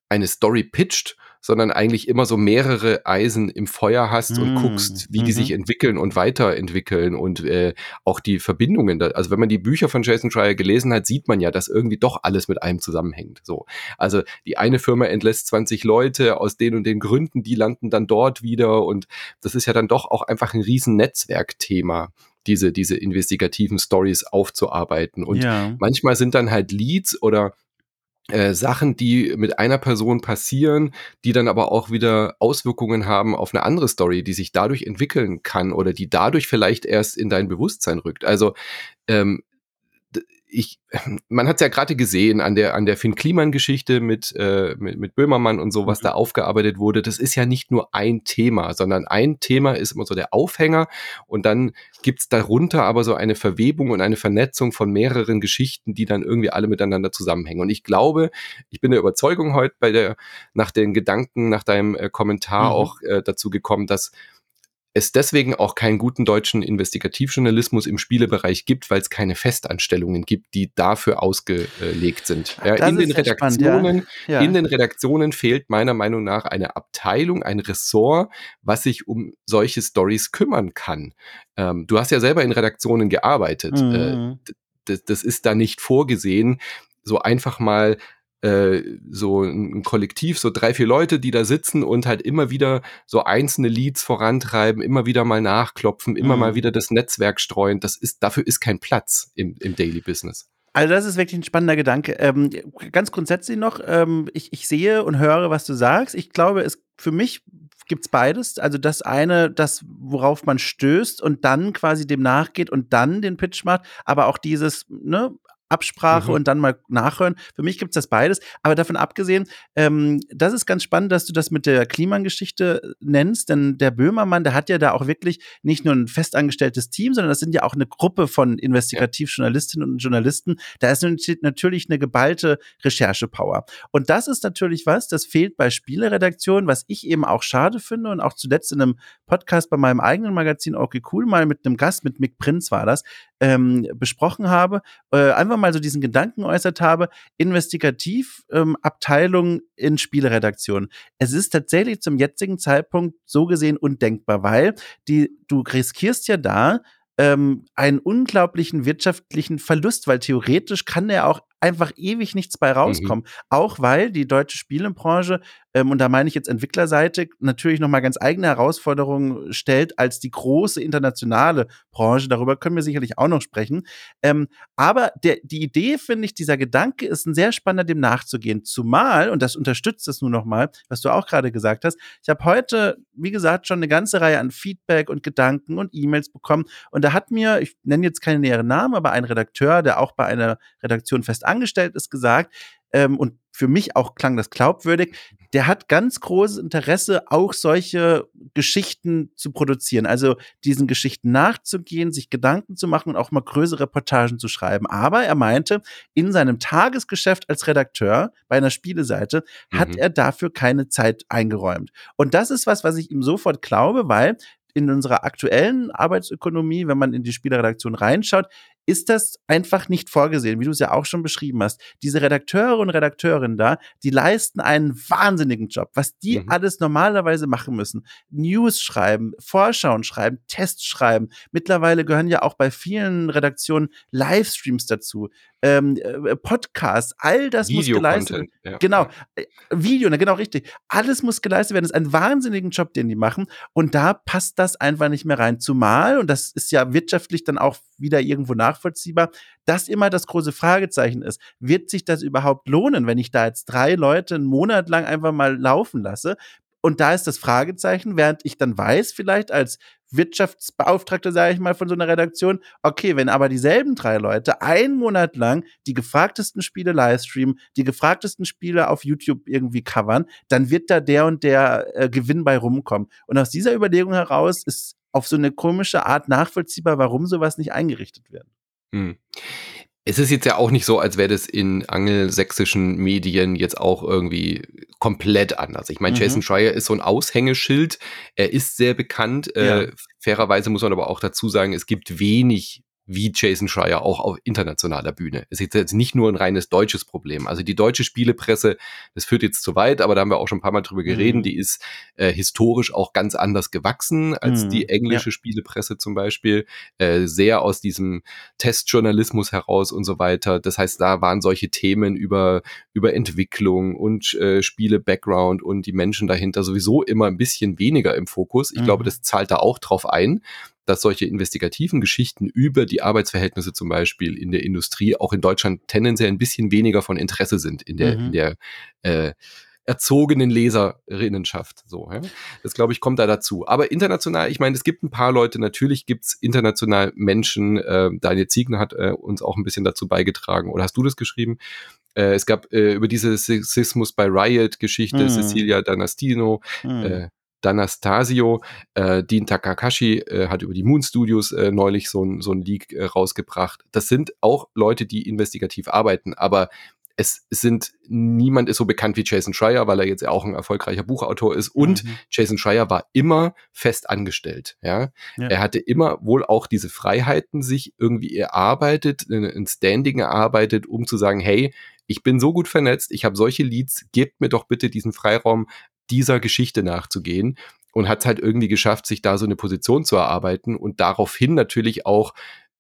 eine Story pitcht, sondern eigentlich immer so mehrere Eisen im Feuer hast und mm. guckst, wie mm -hmm. die sich mhm. entwickeln und weiterentwickeln und äh, auch die Verbindungen. Da, also wenn man die Bücher von Jason Schreier gelesen hat, sieht man ja, dass irgendwie doch alles mit einem zusammenhängt. So, also die eine Firma entlässt 20 Leute aus den und den Gründen, die landen dann dort wieder und das ist ja dann doch auch einfach ein riesen Netzwerkthema diese, diese investigativen Stories aufzuarbeiten. Und ja. manchmal sind dann halt Leads oder äh, Sachen, die mit einer Person passieren, die dann aber auch wieder Auswirkungen haben auf eine andere Story, die sich dadurch entwickeln kann oder die dadurch vielleicht erst in dein Bewusstsein rückt. Also ähm, ich, man hat es ja gerade gesehen an der an der Finn Kliman Geschichte mit, äh, mit mit Böhmermann und so, was mhm. da aufgearbeitet wurde. Das ist ja nicht nur ein Thema, sondern ein Thema ist immer so der Aufhänger und dann gibt's darunter aber so eine Verwebung und eine Vernetzung von mehreren Geschichten, die dann irgendwie alle miteinander zusammenhängen. Und ich glaube, ich bin der Überzeugung heute bei der nach den Gedanken nach deinem äh, Kommentar mhm. auch äh, dazu gekommen, dass es deswegen auch keinen guten deutschen Investigativjournalismus im Spielebereich gibt, weil es keine Festanstellungen gibt, die dafür ausgelegt sind. Ja, in den Redaktionen, spannend, ja. Ja. in den Redaktionen fehlt meiner Meinung nach eine Abteilung, ein Ressort, was sich um solche Stories kümmern kann. Ähm, du hast ja selber in Redaktionen gearbeitet. Äh, mhm. Äh, das, das ist da nicht vorgesehen, so einfach mal äh, so ein Kollektiv, so drei, vier Leute, die da sitzen und halt immer wieder so einzelne Leads vorantreiben, immer wieder mal nachklopfen, immer mhm. mal wieder das Netzwerk streuen. Das ist, dafür ist kein Platz im, im Daily Business. Also das ist wirklich ein spannender Gedanke. Ähm, ganz grundsätzlich noch, ähm, ich, ich sehe und höre, was du sagst. Ich glaube, es für mich gibt's beides. Also das eine, das, worauf man stößt und dann quasi dem nachgeht und dann den Pitch macht, aber auch dieses, ne, Absprache mhm. und dann mal nachhören. Für mich gibt es das beides. Aber davon abgesehen, ähm, das ist ganz spannend, dass du das mit der Klimageschichte nennst, denn der Böhmermann, der hat ja da auch wirklich nicht nur ein festangestelltes Team, sondern das sind ja auch eine Gruppe von Investigativjournalistinnen und Journalisten. Da ist natürlich eine geballte Recherchepower. Und das ist natürlich was, das fehlt bei Spieleredaktionen, was ich eben auch schade finde und auch zuletzt in einem Podcast bei meinem eigenen Magazin Okay Cool mal mit einem Gast, mit Mick Prinz war das, ähm, besprochen habe, äh, einfach mal so diesen Gedanken geäußert habe, Investigativabteilung ähm, in Spieleredaktionen. Es ist tatsächlich zum jetzigen Zeitpunkt so gesehen undenkbar, weil die, du riskierst ja da, ähm, einen unglaublichen wirtschaftlichen Verlust, weil theoretisch kann er auch einfach ewig nichts bei rauskommen. Mhm. Auch weil die deutsche Spielebranche, ähm, und da meine ich jetzt Entwicklerseite, natürlich nochmal ganz eigene Herausforderungen stellt als die große internationale Branche. Darüber können wir sicherlich auch noch sprechen. Ähm, aber der, die Idee, finde ich, dieser Gedanke ist ein sehr spannender, dem nachzugehen. Zumal, und das unterstützt es nur nochmal, was du auch gerade gesagt hast, ich habe heute, wie gesagt, schon eine ganze Reihe an Feedback und Gedanken und E-Mails bekommen. Und da hat mir, ich nenne jetzt keine näheren Namen, aber ein Redakteur, der auch bei einer Redaktion fest angestellt ist, gesagt, ähm, und für mich auch klang das glaubwürdig, der hat ganz großes Interesse, auch solche Geschichten zu produzieren. Also diesen Geschichten nachzugehen, sich Gedanken zu machen und auch mal größere Reportagen zu schreiben. Aber er meinte, in seinem Tagesgeschäft als Redakteur bei einer Spieleseite mhm. hat er dafür keine Zeit eingeräumt. Und das ist was, was ich ihm sofort glaube, weil in unserer aktuellen Arbeitsökonomie, wenn man in die Spieleredaktion reinschaut, ist das einfach nicht vorgesehen, wie du es ja auch schon beschrieben hast. Diese Redakteure und Redakteurinnen da, die leisten einen wahnsinnigen Job, was die mhm. alles normalerweise machen müssen. News schreiben, Vorschauen schreiben, Tests schreiben. Mittlerweile gehören ja auch bei vielen Redaktionen Livestreams dazu. Ähm, äh, Podcasts, all das muss geleistet werden. Ja. Genau, äh, Video, ne, genau richtig. Alles muss geleistet werden. Das ist ein wahnsinnigen Job, den die machen. Und da passt das einfach nicht mehr rein. Zumal, und das ist ja wirtschaftlich dann auch wieder irgendwo nachvollziehbar, dass immer das große Fragezeichen ist. Wird sich das überhaupt lohnen, wenn ich da jetzt drei Leute einen Monat lang einfach mal laufen lasse? Und da ist das Fragezeichen, während ich dann weiß, vielleicht als Wirtschaftsbeauftragter, sage ich mal, von so einer Redaktion, okay, wenn aber dieselben drei Leute einen Monat lang die gefragtesten Spiele livestreamen, die gefragtesten Spiele auf YouTube irgendwie covern, dann wird da der und der äh, Gewinn bei rumkommen. Und aus dieser Überlegung heraus ist auf so eine komische Art nachvollziehbar, warum sowas nicht eingerichtet wird. Hm. Es ist jetzt ja auch nicht so, als wäre das in angelsächsischen Medien jetzt auch irgendwie komplett anders. Ich meine, mhm. Jason Schreier ist so ein Aushängeschild. Er ist sehr bekannt. Äh, ja. Äh, fairerweise muss man aber auch dazu sagen, es gibt wenig wie Jason Schreier auch auf internationaler Bühne. Es ist jetzt nicht nur ein reines deutsches Problem. Also die deutsche Spielepresse, das führt jetzt zu weit, aber da haben wir auch schon ein paar Mal drüber geredet, mhm. die ist äh, historisch auch ganz anders gewachsen als mhm. die englische ja. Spielepresse zum Beispiel. Äh, sehr aus diesem Testjournalismus heraus und so weiter. Das heißt, da waren solche Themen über, über Entwicklung und äh, Spiele-Background und die Menschen dahinter sowieso immer ein bisschen weniger im Fokus. Ich mhm. glaube, das zahlt da auch drauf ein dass solche investigativen Geschichten über die Arbeitsverhältnisse zum Beispiel in der Industrie auch in Deutschland tendenziell ein bisschen weniger von Interesse sind in der, mhm. in der äh, erzogenen Leserinnenschaft. So, ja? Das glaube ich kommt da dazu. Aber international, ich meine, es gibt ein paar Leute, natürlich gibt's international Menschen, äh, Daniel Ziegner hat äh, uns auch ein bisschen dazu beigetragen, oder hast du das geschrieben? Äh, es gab äh, über diese Sexismus bei Riot-Geschichte, mhm. Cecilia Danastino, mhm. äh, D'Anastasio, äh, Dean Takakashi äh, hat über die Moon Studios äh, neulich so ein, so ein Leak äh, rausgebracht. Das sind auch Leute, die investigativ arbeiten, aber es sind, niemand ist so bekannt wie Jason Schreier, weil er jetzt ja auch ein erfolgreicher Buchautor ist. Und mhm. Jason Schreier war immer fest angestellt. Ja? ja? Er hatte immer wohl auch diese Freiheiten sich irgendwie erarbeitet, ein Standing erarbeitet, um zu sagen, hey, ich bin so gut vernetzt, ich habe solche Leads, gebt mir doch bitte diesen Freiraum, dieser Geschichte nachzugehen und hat halt irgendwie geschafft, sich da so eine Position zu erarbeiten und daraufhin natürlich auch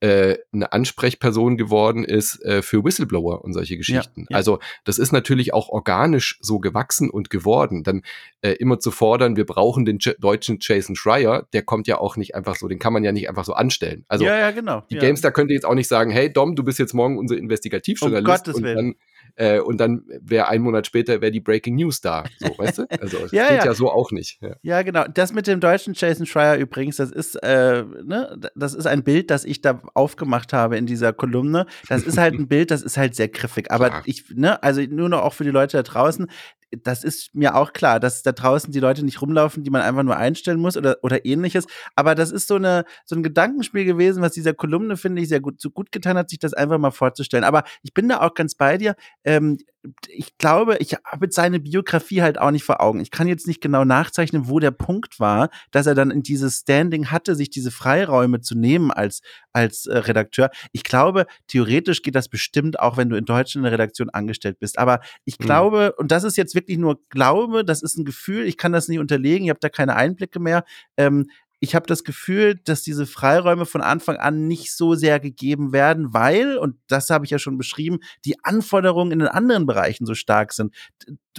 äh, eine Ansprechperson geworden ist äh, für Whistleblower und solche Geschichten. Ja, ja. Also das ist natürlich auch organisch so gewachsen und geworden. Dann äh, immer zu fordern, wir brauchen den J deutschen Jason Schreier, der kommt ja auch nicht einfach so, den kann man ja nicht einfach so anstellen. Also ja, ja, genau. die ja. Gamestar könnte jetzt auch nicht sagen, hey Dom, du bist jetzt morgen unser Investigativjournalist um und dann äh, und dann wäre ein Monat später wäre die Breaking News da. So, weißt du? Also das ja, geht ja. ja. so auch nicht. Ja. ja. genau. Das mit dem deutschen Jason Schreier übrigens, das ist, äh, ne, das ist ein Bild, das ich da aufgemacht habe in dieser Kolumne. Das ist halt ein Bild, das ist halt sehr griffig. Aber ich, ne, also nur noch auch für die Leute da draußen, das ist mir auch klar, dass da draußen die Leute nicht rumlaufen, die man einfach nur einstellen muss oder, oder ähnliches. Aber das ist so, eine, so ein Gedankenspiel gewesen, was dieser Kolumne, finde ich, sehr gut, so gut getan hat, sich das einfach mal vorzustellen. Aber ich bin da auch ganz bei dir. Ähm, ich glaube, ich habe jetzt seine Biografie halt auch nicht vor Augen. Ich kann jetzt nicht genau nachzeichnen, wo der Punkt war, dass er dann in dieses Standing hatte, sich diese Freiräume zu nehmen als, als äh, Redakteur. Ich glaube, theoretisch geht das bestimmt auch, wenn du in Deutschland in der Redaktion angestellt bist. Aber ich mhm. glaube, und das ist jetzt wirklich nur Glaube, das ist ein Gefühl, ich kann das nicht unterlegen, ich habe da keine Einblicke mehr. Ähm, ich habe das Gefühl, dass diese Freiräume von Anfang an nicht so sehr gegeben werden, weil, und das habe ich ja schon beschrieben, die Anforderungen in den anderen Bereichen so stark sind.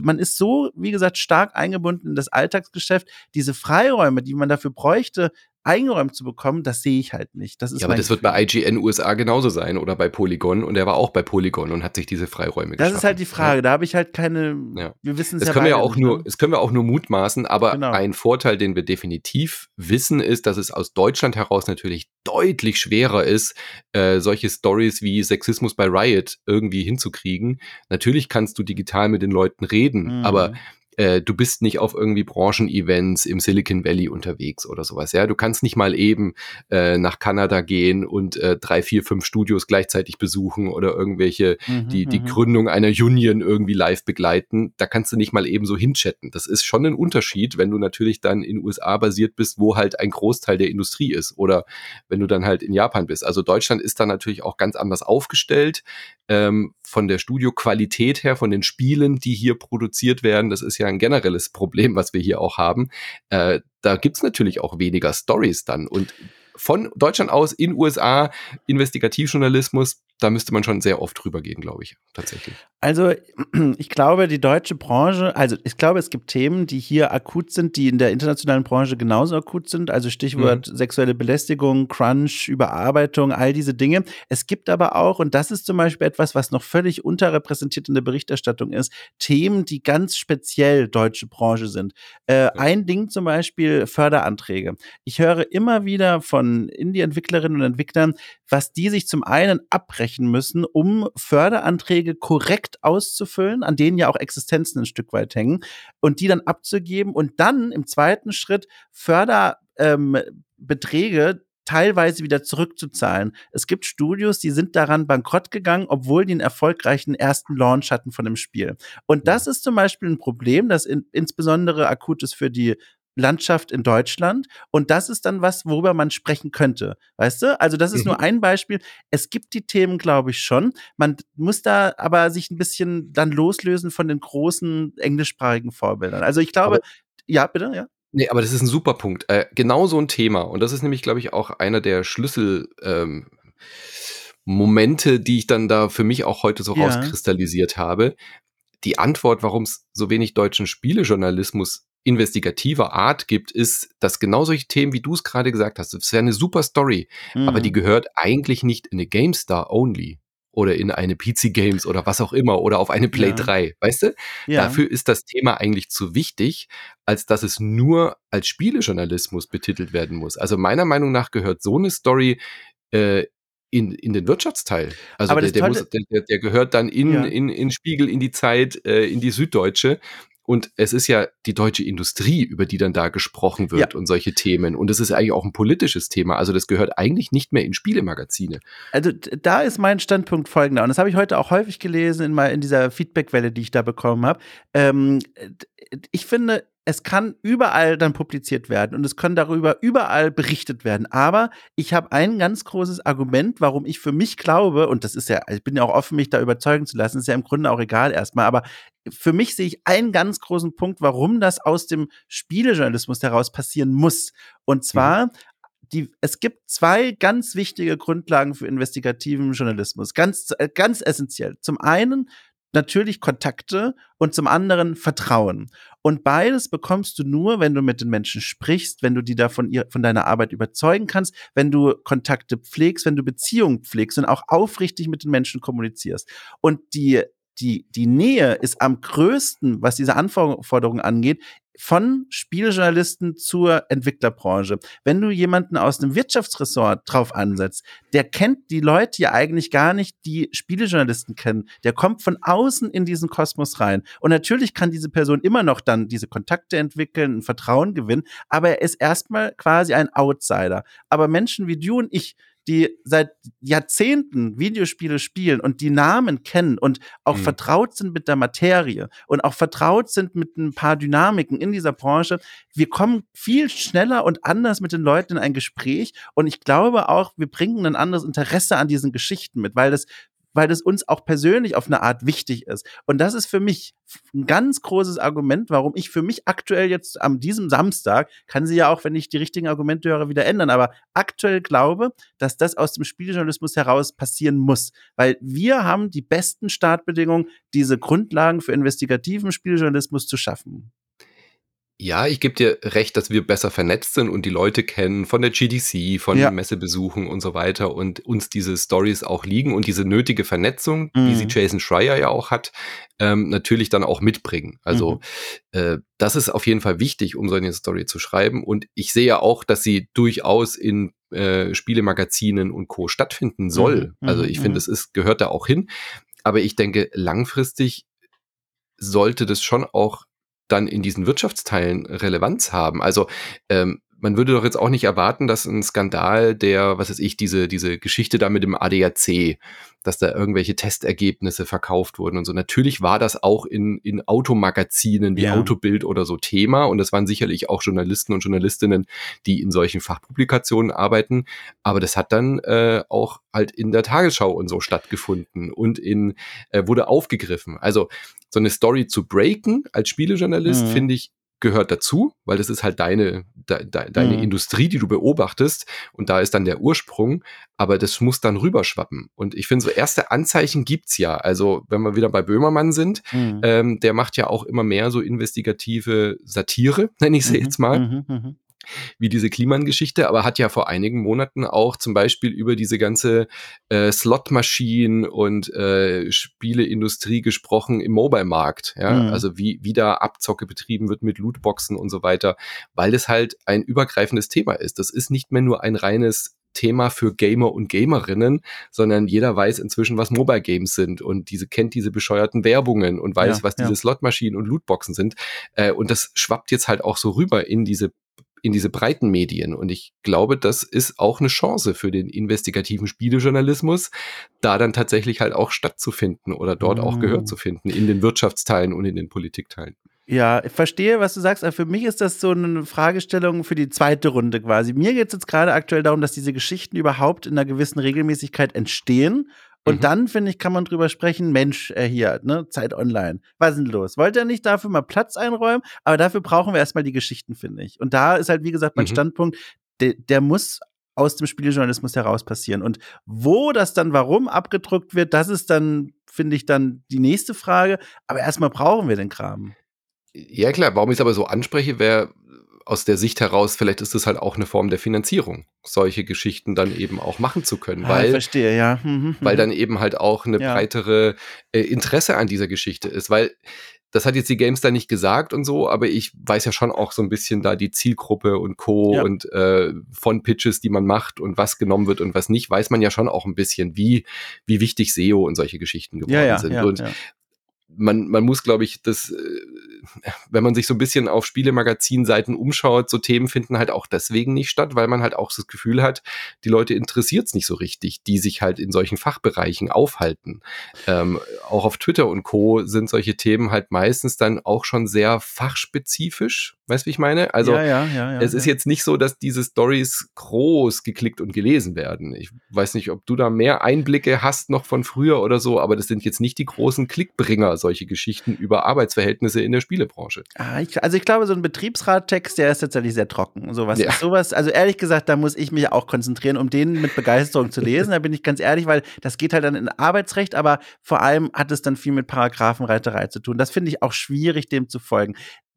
Man ist so, wie gesagt, stark eingebunden in das Alltagsgeschäft. Diese Freiräume, die man dafür bräuchte, eingeräumt zu bekommen, das sehe ich halt nicht. Das ist ja, aber das Gefühl. wird bei IGN USA genauso sein oder bei Polygon und er war auch bei Polygon und hat sich diese Freiräume Das ist halt die Frage, ja. da habe ich halt keine, ja. wir wissen es ja können wir ja auch nur, Das können wir auch nur mutmaßen, aber genau. ein Vorteil, den wir definitiv wissen, ist, dass es aus Deutschland heraus natürlich deutlich schwerer ist, äh, solche Stories wie Sexismus bei Riot irgendwie hinzukriegen. Natürlich kannst du digital mit den Leuten reden, mhm. aber äh, du bist nicht auf irgendwie Branchen-Events im Silicon Valley unterwegs oder sowas. Ja, du kannst nicht mal eben äh, nach Kanada gehen und äh, drei, vier, fünf Studios gleichzeitig besuchen oder irgendwelche mhm, die die mhm. Gründung einer Union irgendwie live begleiten. Da kannst du nicht mal eben so hinchatten. Das ist schon ein Unterschied, wenn du natürlich dann in USA basiert bist, wo halt ein Großteil der Industrie ist oder wenn du dann halt in Japan bist. Also Deutschland ist da natürlich auch ganz anders aufgestellt ähm, von der Studioqualität her, von den Spielen, die hier produziert werden. Das ist ja ein generelles Problem, was wir hier auch haben. Äh, da gibt's natürlich auch weniger Stories dann. Und von Deutschland aus in USA Investigativjournalismus da müsste man schon sehr oft drüber gehen, glaube ich, tatsächlich. Also, ich glaube, die deutsche Branche, also ich glaube, es gibt Themen, die hier akut sind, die in der internationalen Branche genauso akut sind. Also Stichwort mhm. sexuelle Belästigung, Crunch, Überarbeitung, all diese Dinge. Es gibt aber auch, und das ist zum Beispiel etwas, was noch völlig unterrepräsentiert in der Berichterstattung ist, Themen, die ganz speziell deutsche Branche sind. Äh, ja. Ein Ding zum Beispiel Förderanträge. Ich höre immer wieder von Indie-Entwicklerinnen und Entwicklern, was die sich zum einen abbrechen sprechen müssen, um Förderanträge korrekt auszufüllen, an denen ja auch Existenzen ein Stück weit hängen, und die dann abzugeben und dann im zweiten Schritt Förderbeträge ähm, teilweise wieder zurückzuzahlen. Es gibt Studios, die sind daran bankrott gegangen, obwohl die einen erfolgreichen ersten Launch hatten von dem Spiel. Und das ist zum Beispiel ein Problem, das in, insbesondere akut ist für die Landschaft in Deutschland. Und das ist dann was, worüber man sprechen könnte. Weißt du? Also, das ist mhm. nur ein Beispiel. Es gibt die Themen, glaube ich, schon. Man muss da aber sich ein bisschen dann loslösen von den großen englischsprachigen Vorbildern. Also, ich glaube, aber ja, bitte, ja. Nee, aber das ist ein super Punkt. Äh, genau so ein Thema. Und das ist nämlich, glaube ich, auch einer der Schlüssel. Ähm, Momente, die ich dann da für mich auch heute so ja. rauskristallisiert habe. Die Antwort, warum es so wenig deutschen Spielejournalismus investigativer Art gibt, ist, dass genau solche Themen, wie du es gerade gesagt hast, das wäre eine super Story, mhm. aber die mhm. gehört eigentlich nicht in eine GameStar only oder in eine PC Games oder was auch immer oder auf eine Play ja. 3, weißt du? Ja. Dafür ist das Thema eigentlich zu wichtig, als dass es nur als Spielejournalismus betitelt werden muss. Also meiner Meinung nach gehört so eine Story äh, in, in den Wirtschaftsteil. Also der, der, muss, der, der, gehört dann in, ja. in, in Spiegel, in die Zeit, äh, in die Süddeutsche und es ist ja die deutsche Industrie, über die dann da gesprochen wird ja. und solche Themen. Und es ist eigentlich auch ein politisches Thema. Also das gehört eigentlich nicht mehr in Spielemagazine. Also da ist mein Standpunkt folgender. Und das habe ich heute auch häufig gelesen in, mal in dieser Feedbackwelle, die ich da bekommen habe. Ähm, ich finde, es kann überall dann publiziert werden und es kann darüber überall berichtet werden. Aber ich habe ein ganz großes Argument, warum ich für mich glaube, und das ist ja, ich bin ja auch offen, mich da überzeugen zu lassen, ist ja im Grunde auch egal erstmal, aber für mich sehe ich einen ganz großen Punkt, warum das aus dem Spielejournalismus heraus passieren muss. Und mhm. zwar die, es gibt zwei ganz wichtige Grundlagen für investigativen Journalismus, ganz, äh, ganz essentiell. Zum einen natürlich Kontakte und zum anderen Vertrauen. Und beides bekommst du nur, wenn du mit den Menschen sprichst, wenn du die da von, ihr, von deiner Arbeit überzeugen kannst, wenn du Kontakte pflegst, wenn du Beziehungen pflegst und auch aufrichtig mit den Menschen kommunizierst. Und die die, die Nähe ist am größten, was diese Anforderungen angeht, von Spieljournalisten zur Entwicklerbranche. Wenn du jemanden aus einem Wirtschaftsressort drauf ansetzt, der kennt die Leute ja eigentlich gar nicht, die Spielejournalisten kennen. Der kommt von außen in diesen Kosmos rein. Und natürlich kann diese Person immer noch dann diese Kontakte entwickeln, ein Vertrauen gewinnen, aber er ist erstmal quasi ein Outsider. Aber Menschen wie du und ich, die seit Jahrzehnten Videospiele spielen und die Namen kennen und auch mhm. vertraut sind mit der Materie und auch vertraut sind mit ein paar Dynamiken in dieser Branche, wir kommen viel schneller und anders mit den Leuten in ein Gespräch und ich glaube auch, wir bringen ein anderes Interesse an diesen Geschichten mit, weil das weil es uns auch persönlich auf eine Art wichtig ist. Und das ist für mich ein ganz großes Argument, warum ich für mich aktuell jetzt am diesem Samstag, kann sie ja auch, wenn ich die richtigen Argumente höre, wieder ändern, aber aktuell glaube, dass das aus dem Spieljournalismus heraus passieren muss. Weil wir haben die besten Startbedingungen, diese Grundlagen für investigativen Spieljournalismus zu schaffen. Ja, ich gebe dir recht, dass wir besser vernetzt sind und die Leute kennen von der GDC, von ja. Messebesuchen und so weiter und uns diese Stories auch liegen und diese nötige Vernetzung, mhm. wie sie mhm. Jason Schreier ja auch hat, ähm, natürlich dann auch mitbringen. Also mhm. äh, das ist auf jeden Fall wichtig, um so eine Story zu schreiben. Und ich sehe ja auch, dass sie durchaus in äh, Spielemagazinen und Co. stattfinden soll. Mhm. Also ich finde, mhm. es ist, gehört da auch hin. Aber ich denke, langfristig sollte das schon auch dann in diesen Wirtschaftsteilen Relevanz haben. Also ähm, man würde doch jetzt auch nicht erwarten, dass ein Skandal, der, was weiß ich, diese, diese Geschichte da mit dem ADAC, dass da irgendwelche Testergebnisse verkauft wurden und so. Natürlich war das auch in, in Automagazinen wie ja. Autobild oder so Thema und das waren sicherlich auch Journalisten und Journalistinnen, die in solchen Fachpublikationen arbeiten. Aber das hat dann äh, auch halt in der Tagesschau und so stattgefunden und in, äh, wurde aufgegriffen. Also so eine Story zu breaken als Spielejournalist, mhm. finde ich, gehört dazu, weil das ist halt deine, de, de, deine mhm. Industrie, die du beobachtest und da ist dann der Ursprung, aber das muss dann rüberschwappen. Und ich finde, so erste Anzeichen gibt's ja. Also, wenn wir wieder bei Böhmermann sind, mhm. ähm, der macht ja auch immer mehr so investigative Satire, nenne ich sie mhm. jetzt mal. Wie diese Kliman-Geschichte, aber hat ja vor einigen Monaten auch zum Beispiel über diese ganze äh, Slot-Maschinen und äh, Spieleindustrie gesprochen im Mobile-Markt. Ja? Mhm. Also wie, wie da Abzocke betrieben wird mit Lootboxen und so weiter, weil es halt ein übergreifendes Thema ist. Das ist nicht mehr nur ein reines Thema für Gamer und Gamerinnen, sondern jeder weiß inzwischen, was Mobile Games sind und diese kennt diese bescheuerten Werbungen und weiß, ja, was diese ja. Slotmaschinen und Lootboxen sind. Äh, und das schwappt jetzt halt auch so rüber in diese in diese breiten Medien. Und ich glaube, das ist auch eine Chance für den investigativen Spielejournalismus, da dann tatsächlich halt auch stattzufinden oder dort mhm. auch Gehör mm. zu finden in den Wirtschaftsteilen und in den Politikteilen. Ja, ich verstehe, was du sagst, aber für mich ist das so eine Fragestellung für die zweite Runde quasi. Mir geht es jetzt gerade aktuell darum, dass diese Geschichten überhaupt in einer gewissen Regelmäßigkeit entstehen und mhm. dann, finde ich, kann man drüber sprechen, Mensch, äh, hier, ne, Zeit online. Was ist denn los? Wollt ihr nicht dafür mal Platz einräumen? Aber dafür brauchen wir erstmal die Geschichten, finde ich. Und da ist halt, wie gesagt, mein mhm. Standpunkt, der, der muss aus dem Spieljournalismus heraus passieren. Und wo das dann warum abgedruckt wird, das ist dann, finde ich, dann die nächste Frage. Aber erstmal brauchen wir den Kram. Ja, klar, warum ich es aber so anspreche, wäre aus der Sicht heraus, vielleicht ist es halt auch eine Form der Finanzierung, solche Geschichten dann eben auch machen zu können, ah, weil, verstehe, ja. Mhm, mhm, weil dann eben halt auch eine ja. breitere äh, Interesse an dieser Geschichte ist, weil das hat jetzt die Games da nicht gesagt und so, aber ich weiß ja schon auch so ein bisschen da die Zielgruppe und Co. Ja. und äh, von Pitches, die man macht und was genommen wird und was nicht, weiß man ja schon auch ein bisschen, wie, wie wichtig SEO und solche Geschichten geworden ja, ja, sind. und man, man muss, glaube ich, das, äh, wenn man sich so ein bisschen auf Spielemagazinseiten umschaut, so Themen finden halt auch deswegen nicht statt, weil man halt auch das Gefühl hat, die Leute interessiert es nicht so richtig, die sich halt in solchen Fachbereichen aufhalten. Ähm, auch auf Twitter und Co. sind solche Themen halt meistens dann auch schon sehr fachspezifisch. Weißt du, wie ich meine? Also, ja, ja, ja, es ist jetzt nicht so, dass diese Stories groß geklickt und gelesen werden. Ich weiß nicht, ob du da mehr Einblicke hast noch von früher oder so, aber das sind jetzt nicht die großen Klickbringer, solche Geschichten über Arbeitsverhältnisse in der Spielebranche. Ah, ich, also ich glaube, so ein Betriebsrattext, der ist tatsächlich sehr trocken. Sowas ja. sowas, also ehrlich gesagt, da muss ich mich auch konzentrieren, um den mit Begeisterung zu lesen. Da bin ich ganz ehrlich, weil das geht halt dann in Arbeitsrecht, aber vor allem hat es dann viel mit Paragraphenreiterei zu tun. Das finde ich auch schwierig, dem zu folgen.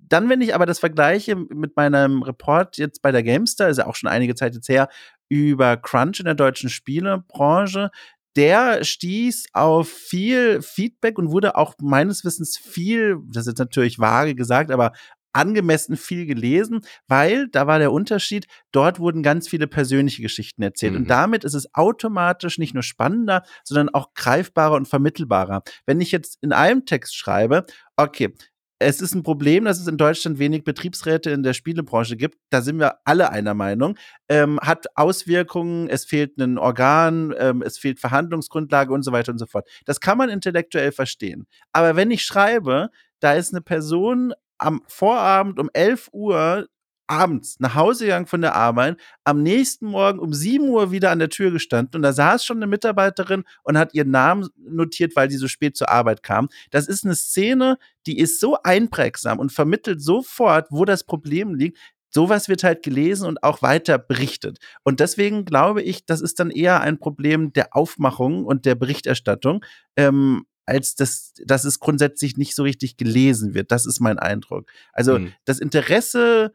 Dann, wenn ich aber das vergleiche mit meinem Report jetzt bei der Gamestar, ist ja auch schon einige Zeit jetzt her, über Crunch in der deutschen Spielebranche, der stieß auf viel Feedback und wurde auch meines Wissens viel, das ist natürlich vage gesagt, aber angemessen viel gelesen, weil da war der Unterschied, dort wurden ganz viele persönliche Geschichten erzählt. Mhm. Und damit ist es automatisch nicht nur spannender, sondern auch greifbarer und vermittelbarer. Wenn ich jetzt in einem Text schreibe, okay, es ist ein Problem, dass es in Deutschland wenig Betriebsräte in der Spielebranche gibt. Da sind wir alle einer Meinung. Ähm, hat Auswirkungen, es fehlt ein Organ, ähm, es fehlt Verhandlungsgrundlage und so weiter und so fort. Das kann man intellektuell verstehen. Aber wenn ich schreibe, da ist eine Person am Vorabend um 11 Uhr abends nach Hause gegangen von der Arbeit, am nächsten Morgen um 7 Uhr wieder an der Tür gestanden und da saß schon eine Mitarbeiterin und hat ihren Namen notiert, weil sie so spät zur Arbeit kam. Das ist eine Szene, die ist so einprägsam und vermittelt sofort, wo das Problem liegt. Sowas wird halt gelesen und auch weiter berichtet. Und deswegen glaube ich, das ist dann eher ein Problem der Aufmachung und der Berichterstattung, ähm, als dass, dass es grundsätzlich nicht so richtig gelesen wird. Das ist mein Eindruck. Also mhm. das Interesse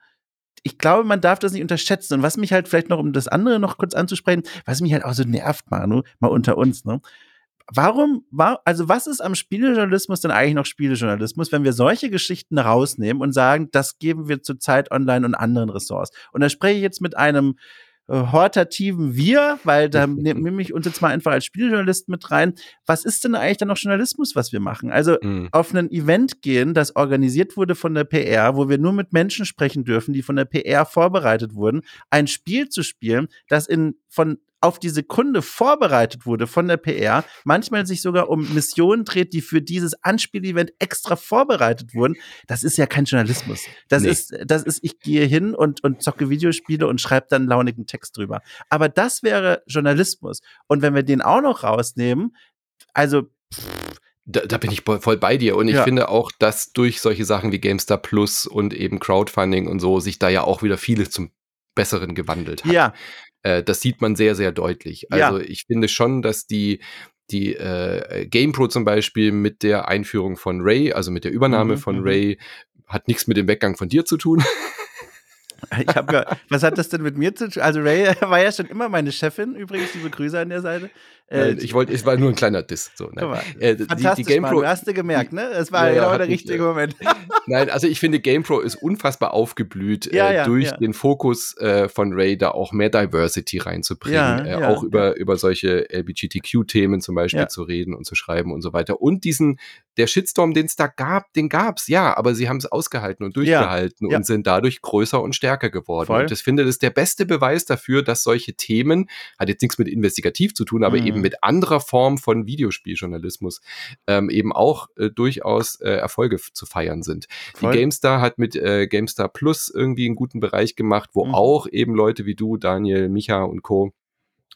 ich glaube, man darf das nicht unterschätzen. Und was mich halt vielleicht noch, um das andere noch kurz anzusprechen, was mich halt auch so nervt, Manu, mal unter uns, ne? Warum, war, also was ist am Spielejournalismus denn eigentlich noch Spielejournalismus, wenn wir solche Geschichten rausnehmen und sagen, das geben wir zur Zeit online und anderen Ressorts? Und da spreche ich jetzt mit einem hortativen Wir, weil da nehme ich uns jetzt mal einfach als Spieljournalist mit rein. Was ist denn eigentlich dann noch Journalismus, was wir machen? Also mhm. auf ein Event gehen, das organisiert wurde von der PR, wo wir nur mit Menschen sprechen dürfen, die von der PR vorbereitet wurden, ein Spiel zu spielen, das in von auf die Sekunde vorbereitet wurde von der PR, manchmal sich sogar um Missionen dreht, die für dieses Anspielevent extra vorbereitet wurden, das ist ja kein Journalismus. Das nee. ist, das ist, ich gehe hin und, und zocke Videospiele und schreibe dann launigen Text drüber. Aber das wäre Journalismus. Und wenn wir den auch noch rausnehmen, also, da, da bin ich voll bei dir. Und ich ja. finde auch, dass durch solche Sachen wie GameStar Plus und eben Crowdfunding und so sich da ja auch wieder vieles zum Besseren gewandelt hat. Ja. Äh, das sieht man sehr, sehr deutlich. Also ja. ich finde schon, dass die, die äh, GamePro zum Beispiel mit der Einführung von Ray, also mit der Übernahme mhm, von mhm. Ray, hat nichts mit dem Weggang von dir zu tun. Ich hab ja, was hat das denn mit mir zu tun? Also Ray war ja schon immer meine Chefin, übrigens, liebe Grüße an der Seite. Äh, ich wollte, es war nur ein kleiner Diss. So, nein. Äh, Fantastisch, die, die GamePro, hast du gemerkt, ne? Es war ja, genau der richtige mich, Moment. nein, also ich finde GamePro ist unfassbar aufgeblüht ja, äh, ja, durch den Fokus äh, von Ray da auch mehr Diversity reinzubringen, äh, auch über über solche LGBTQ-Themen zum Beispiel zu reden und zu schreiben und so weiter und diesen der Shitstorm, den es da gab, den gab's ja, aber sie haben es ausgehalten und durchgehalten und sind dadurch größer und stärker geworden. Voll. Und ich finde, das ist der beste Beweis dafür, dass solche Themen hat jetzt nichts mit investigativ zu tun, aber mhm. eben mit anderer Form von Videospieljournalismus ähm, eben auch äh, durchaus äh, Erfolge zu feiern sind. Voll. Die GameStar hat mit äh, GameStar Plus irgendwie einen guten Bereich gemacht, wo mhm. auch eben Leute wie du, Daniel, Micha und Co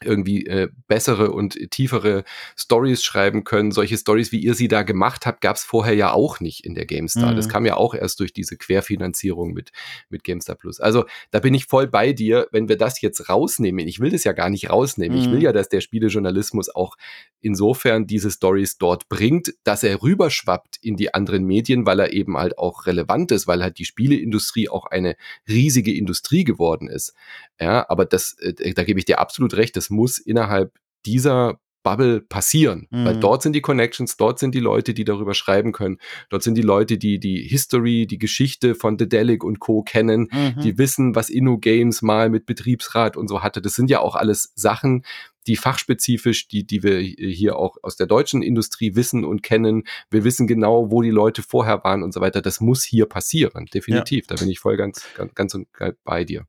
irgendwie äh, bessere und tiefere Stories schreiben können. Solche Stories, wie ihr sie da gemacht habt, gab es vorher ja auch nicht in der GameStar. Mhm. Das kam ja auch erst durch diese Querfinanzierung mit, mit GameStar Plus. Also da bin ich voll bei dir, wenn wir das jetzt rausnehmen. Ich will das ja gar nicht rausnehmen. Mhm. Ich will mhm. ja, dass der Spielejournalismus auch insofern diese Stories dort bringt, dass er rüberschwappt in die anderen Medien, weil er eben halt auch relevant ist, weil halt die Spieleindustrie auch eine riesige Industrie geworden ist. Ja, aber das, äh, da gebe ich dir absolut recht, das muss innerhalb dieser Bubble passieren, mhm. weil dort sind die Connections, dort sind die Leute, die darüber schreiben können, dort sind die Leute, die die History, die Geschichte von Dedelic und Co. kennen, mhm. die wissen, was Inno Games mal mit Betriebsrat und so hatte. Das sind ja auch alles Sachen, die fachspezifisch, die, die wir hier auch aus der deutschen Industrie wissen und kennen. Wir wissen genau, wo die Leute vorher waren und so weiter. Das muss hier passieren, definitiv. Ja. Da bin ich voll ganz, ganz, ganz und bei dir.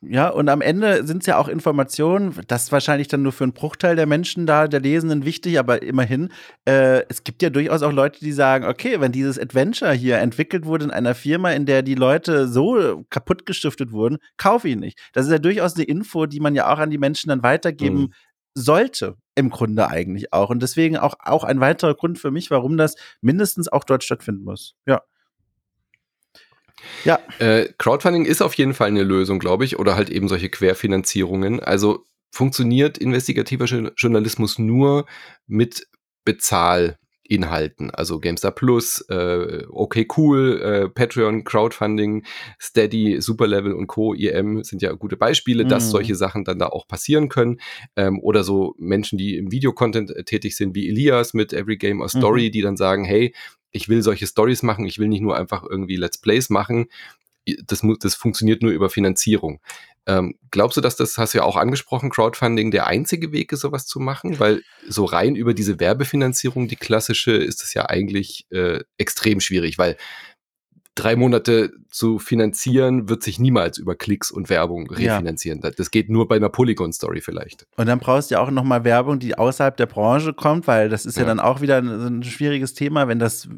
Ja, und am Ende sind es ja auch Informationen, das ist wahrscheinlich dann nur für einen Bruchteil der Menschen da, der Lesenden wichtig, aber immerhin, äh, es gibt ja durchaus auch Leute, die sagen, okay, wenn dieses Adventure hier entwickelt wurde in einer Firma, in der die Leute so kaputt gestiftet wurden, kaufe ich nicht. Das ist ja durchaus eine Info, die man ja auch an die Menschen dann weitergeben mhm. sollte, im Grunde eigentlich auch. Und deswegen auch, auch ein weiterer Grund für mich, warum das mindestens auch dort stattfinden muss. Ja. Ja. Äh, Crowdfunding ist auf jeden Fall eine Lösung, glaube ich, oder halt eben solche Querfinanzierungen. Also funktioniert investigativer Journalismus nur mit Bezahlinhalten, also GameStar Plus, äh, okay cool, äh, Patreon, Crowdfunding, Steady, Superlevel und Co. IM sind ja gute Beispiele, mhm. dass solche Sachen dann da auch passieren können. Ähm, oder so Menschen, die im Videocontent äh, tätig sind, wie Elias mit Every Game or Story, mhm. die dann sagen, hey, ich will solche Stories machen, ich will nicht nur einfach irgendwie Let's Plays machen. Das, das funktioniert nur über Finanzierung. Ähm, glaubst du, dass das, hast du ja auch angesprochen, Crowdfunding der einzige Weg ist, sowas zu machen? Weil so rein über diese Werbefinanzierung, die klassische, ist es ja eigentlich äh, extrem schwierig, weil drei Monate zu finanzieren, wird sich niemals über Klicks und Werbung refinanzieren. Ja. Das geht nur bei einer Polygon-Story vielleicht. Und dann brauchst du ja auch nochmal Werbung, die außerhalb der Branche kommt, weil das ist ja, ja dann auch wieder ein, ein schwieriges Thema, wenn das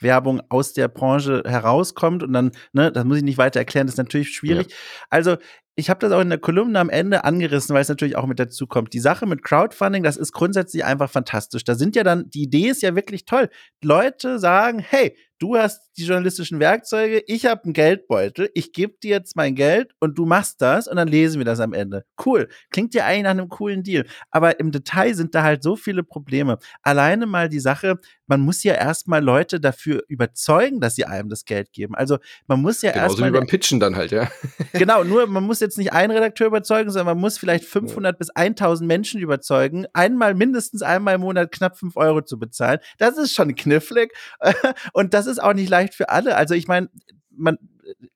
Werbung aus der Branche herauskommt und dann, ne, das muss ich nicht weiter erklären, das ist natürlich schwierig. Ja. Also ich habe das auch in der Kolumne am Ende angerissen, weil es natürlich auch mit dazu kommt. Die Sache mit Crowdfunding, das ist grundsätzlich einfach fantastisch. Da sind ja dann, die Idee ist ja wirklich toll. Leute sagen, hey, du hast die journalistischen Werkzeuge, ich habe einen Geldbeutel, ich gebe dir jetzt mein Geld und du machst das und dann lesen wir das am Ende. Cool. Klingt ja eigentlich nach einem coolen Deal. Aber im Detail sind da halt so viele Probleme. Alleine mal die Sache, man muss ja erstmal Leute dafür überzeugen, dass sie einem das Geld geben. Also man muss ja erstmal. Genauso wie beim Pitchen dann halt, ja. Genau, nur man muss jetzt nicht einen Redakteur überzeugen, sondern man muss vielleicht 500 ja. bis 1000 Menschen überzeugen, einmal mindestens einmal im Monat knapp 5 Euro zu bezahlen. Das ist schon knifflig und das ist auch nicht leicht für alle. Also ich meine, man,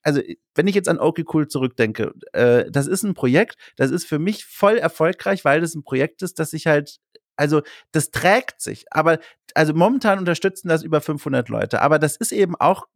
also wenn ich jetzt an Okay Cool zurückdenke, äh, das ist ein Projekt, das ist für mich voll erfolgreich, weil das ein Projekt ist, das sich halt also das trägt sich, aber also momentan unterstützen das über 500 Leute, aber das ist eben auch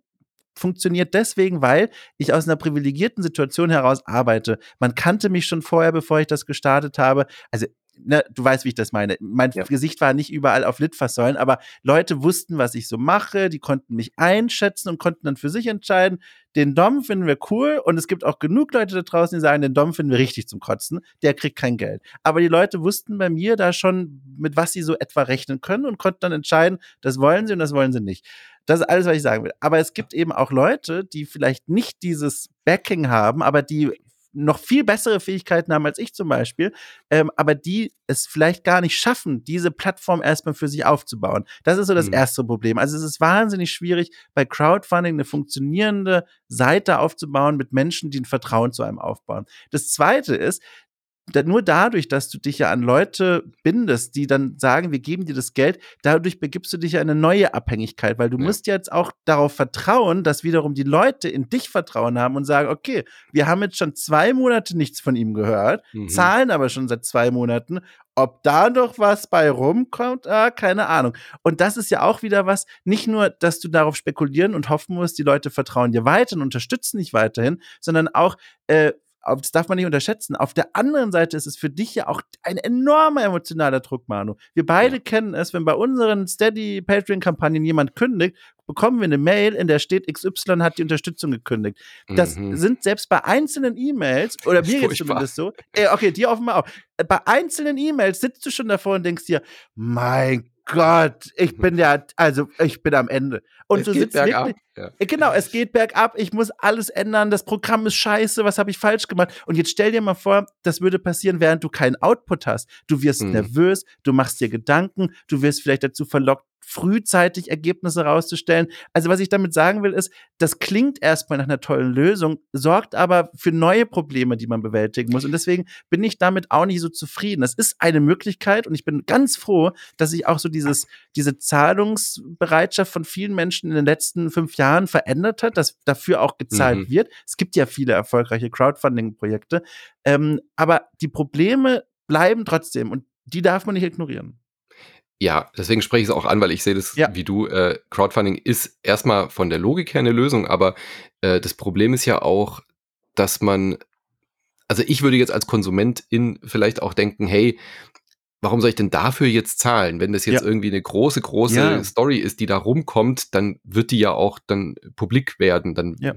funktioniert deswegen, weil ich aus einer privilegierten Situation heraus arbeite. Man kannte mich schon vorher, bevor ich das gestartet habe. Also Ne, du weißt, wie ich das meine. Mein ja. Gesicht war nicht überall auf Litfaßsäulen, aber Leute wussten, was ich so mache, die konnten mich einschätzen und konnten dann für sich entscheiden, den Dom finden wir cool und es gibt auch genug Leute da draußen, die sagen, den Dom finden wir richtig zum Kotzen, der kriegt kein Geld. Aber die Leute wussten bei mir da schon, mit was sie so etwa rechnen können und konnten dann entscheiden, das wollen sie und das wollen sie nicht. Das ist alles, was ich sagen will. Aber es gibt eben auch Leute, die vielleicht nicht dieses Backing haben, aber die noch viel bessere Fähigkeiten haben als ich zum Beispiel, ähm, aber die es vielleicht gar nicht schaffen, diese Plattform erstmal für sich aufzubauen. Das ist so das mhm. erste Problem. Also es ist wahnsinnig schwierig, bei Crowdfunding eine funktionierende Seite aufzubauen mit Menschen, die ein Vertrauen zu einem aufbauen. Das zweite ist, nur dadurch, dass du dich ja an Leute bindest, die dann sagen, wir geben dir das Geld, dadurch begibst du dich ja in eine neue Abhängigkeit, weil du ja. musst jetzt auch darauf vertrauen, dass wiederum die Leute in dich Vertrauen haben und sagen, okay, wir haben jetzt schon zwei Monate nichts von ihm gehört, mhm. zahlen aber schon seit zwei Monaten. Ob da noch was bei rumkommt, ah, keine Ahnung. Und das ist ja auch wieder was, nicht nur, dass du darauf spekulieren und hoffen musst, die Leute vertrauen dir weiter und unterstützen dich weiterhin, sondern auch, äh, das darf man nicht unterschätzen. Auf der anderen Seite ist es für dich ja auch ein enormer emotionaler Druck, Manu. Wir beide ja. kennen es, wenn bei unseren Steady Patreon-Kampagnen jemand kündigt, bekommen wir eine Mail, in der steht, XY hat die Unterstützung gekündigt. Das mhm. sind selbst bei einzelnen E-Mails, oder mir jetzt zumindest so, äh, okay, dir offenbar auch, bei einzelnen E-Mails sitzt du schon davor und denkst dir, mein Gott, ich bin ja, also ich bin am Ende. Und es du sitzt wirklich, ja. Äh, genau, es geht bergab, ich muss alles ändern, das Programm ist scheiße, was habe ich falsch gemacht? Und jetzt stell dir mal vor, das würde passieren, während du keinen Output hast. Du wirst mhm. nervös, du machst dir Gedanken, du wirst vielleicht dazu verlockt, frühzeitig Ergebnisse rauszustellen. Also was ich damit sagen will, ist, das klingt erstmal nach einer tollen Lösung, sorgt aber für neue Probleme, die man bewältigen muss. Und deswegen bin ich damit auch nicht so zufrieden. Das ist eine Möglichkeit und ich bin ganz froh, dass sich auch so dieses, diese Zahlungsbereitschaft von vielen Menschen in den letzten fünf Jahren verändert hat, dass dafür auch gezahlt mhm. wird. Es gibt ja viele erfolgreiche Crowdfunding-Projekte. Ähm, aber die Probleme bleiben trotzdem und die darf man nicht ignorieren. Ja, deswegen spreche ich es auch an, weil ich sehe das ja. wie du. Äh, Crowdfunding ist erstmal von der Logik her eine Lösung, aber äh, das Problem ist ja auch, dass man, also ich würde jetzt als Konsumentin vielleicht auch denken, hey, warum soll ich denn dafür jetzt zahlen? Wenn das jetzt ja. irgendwie eine große, große ja. Story ist, die da rumkommt, dann wird die ja auch dann publik werden. Dann ja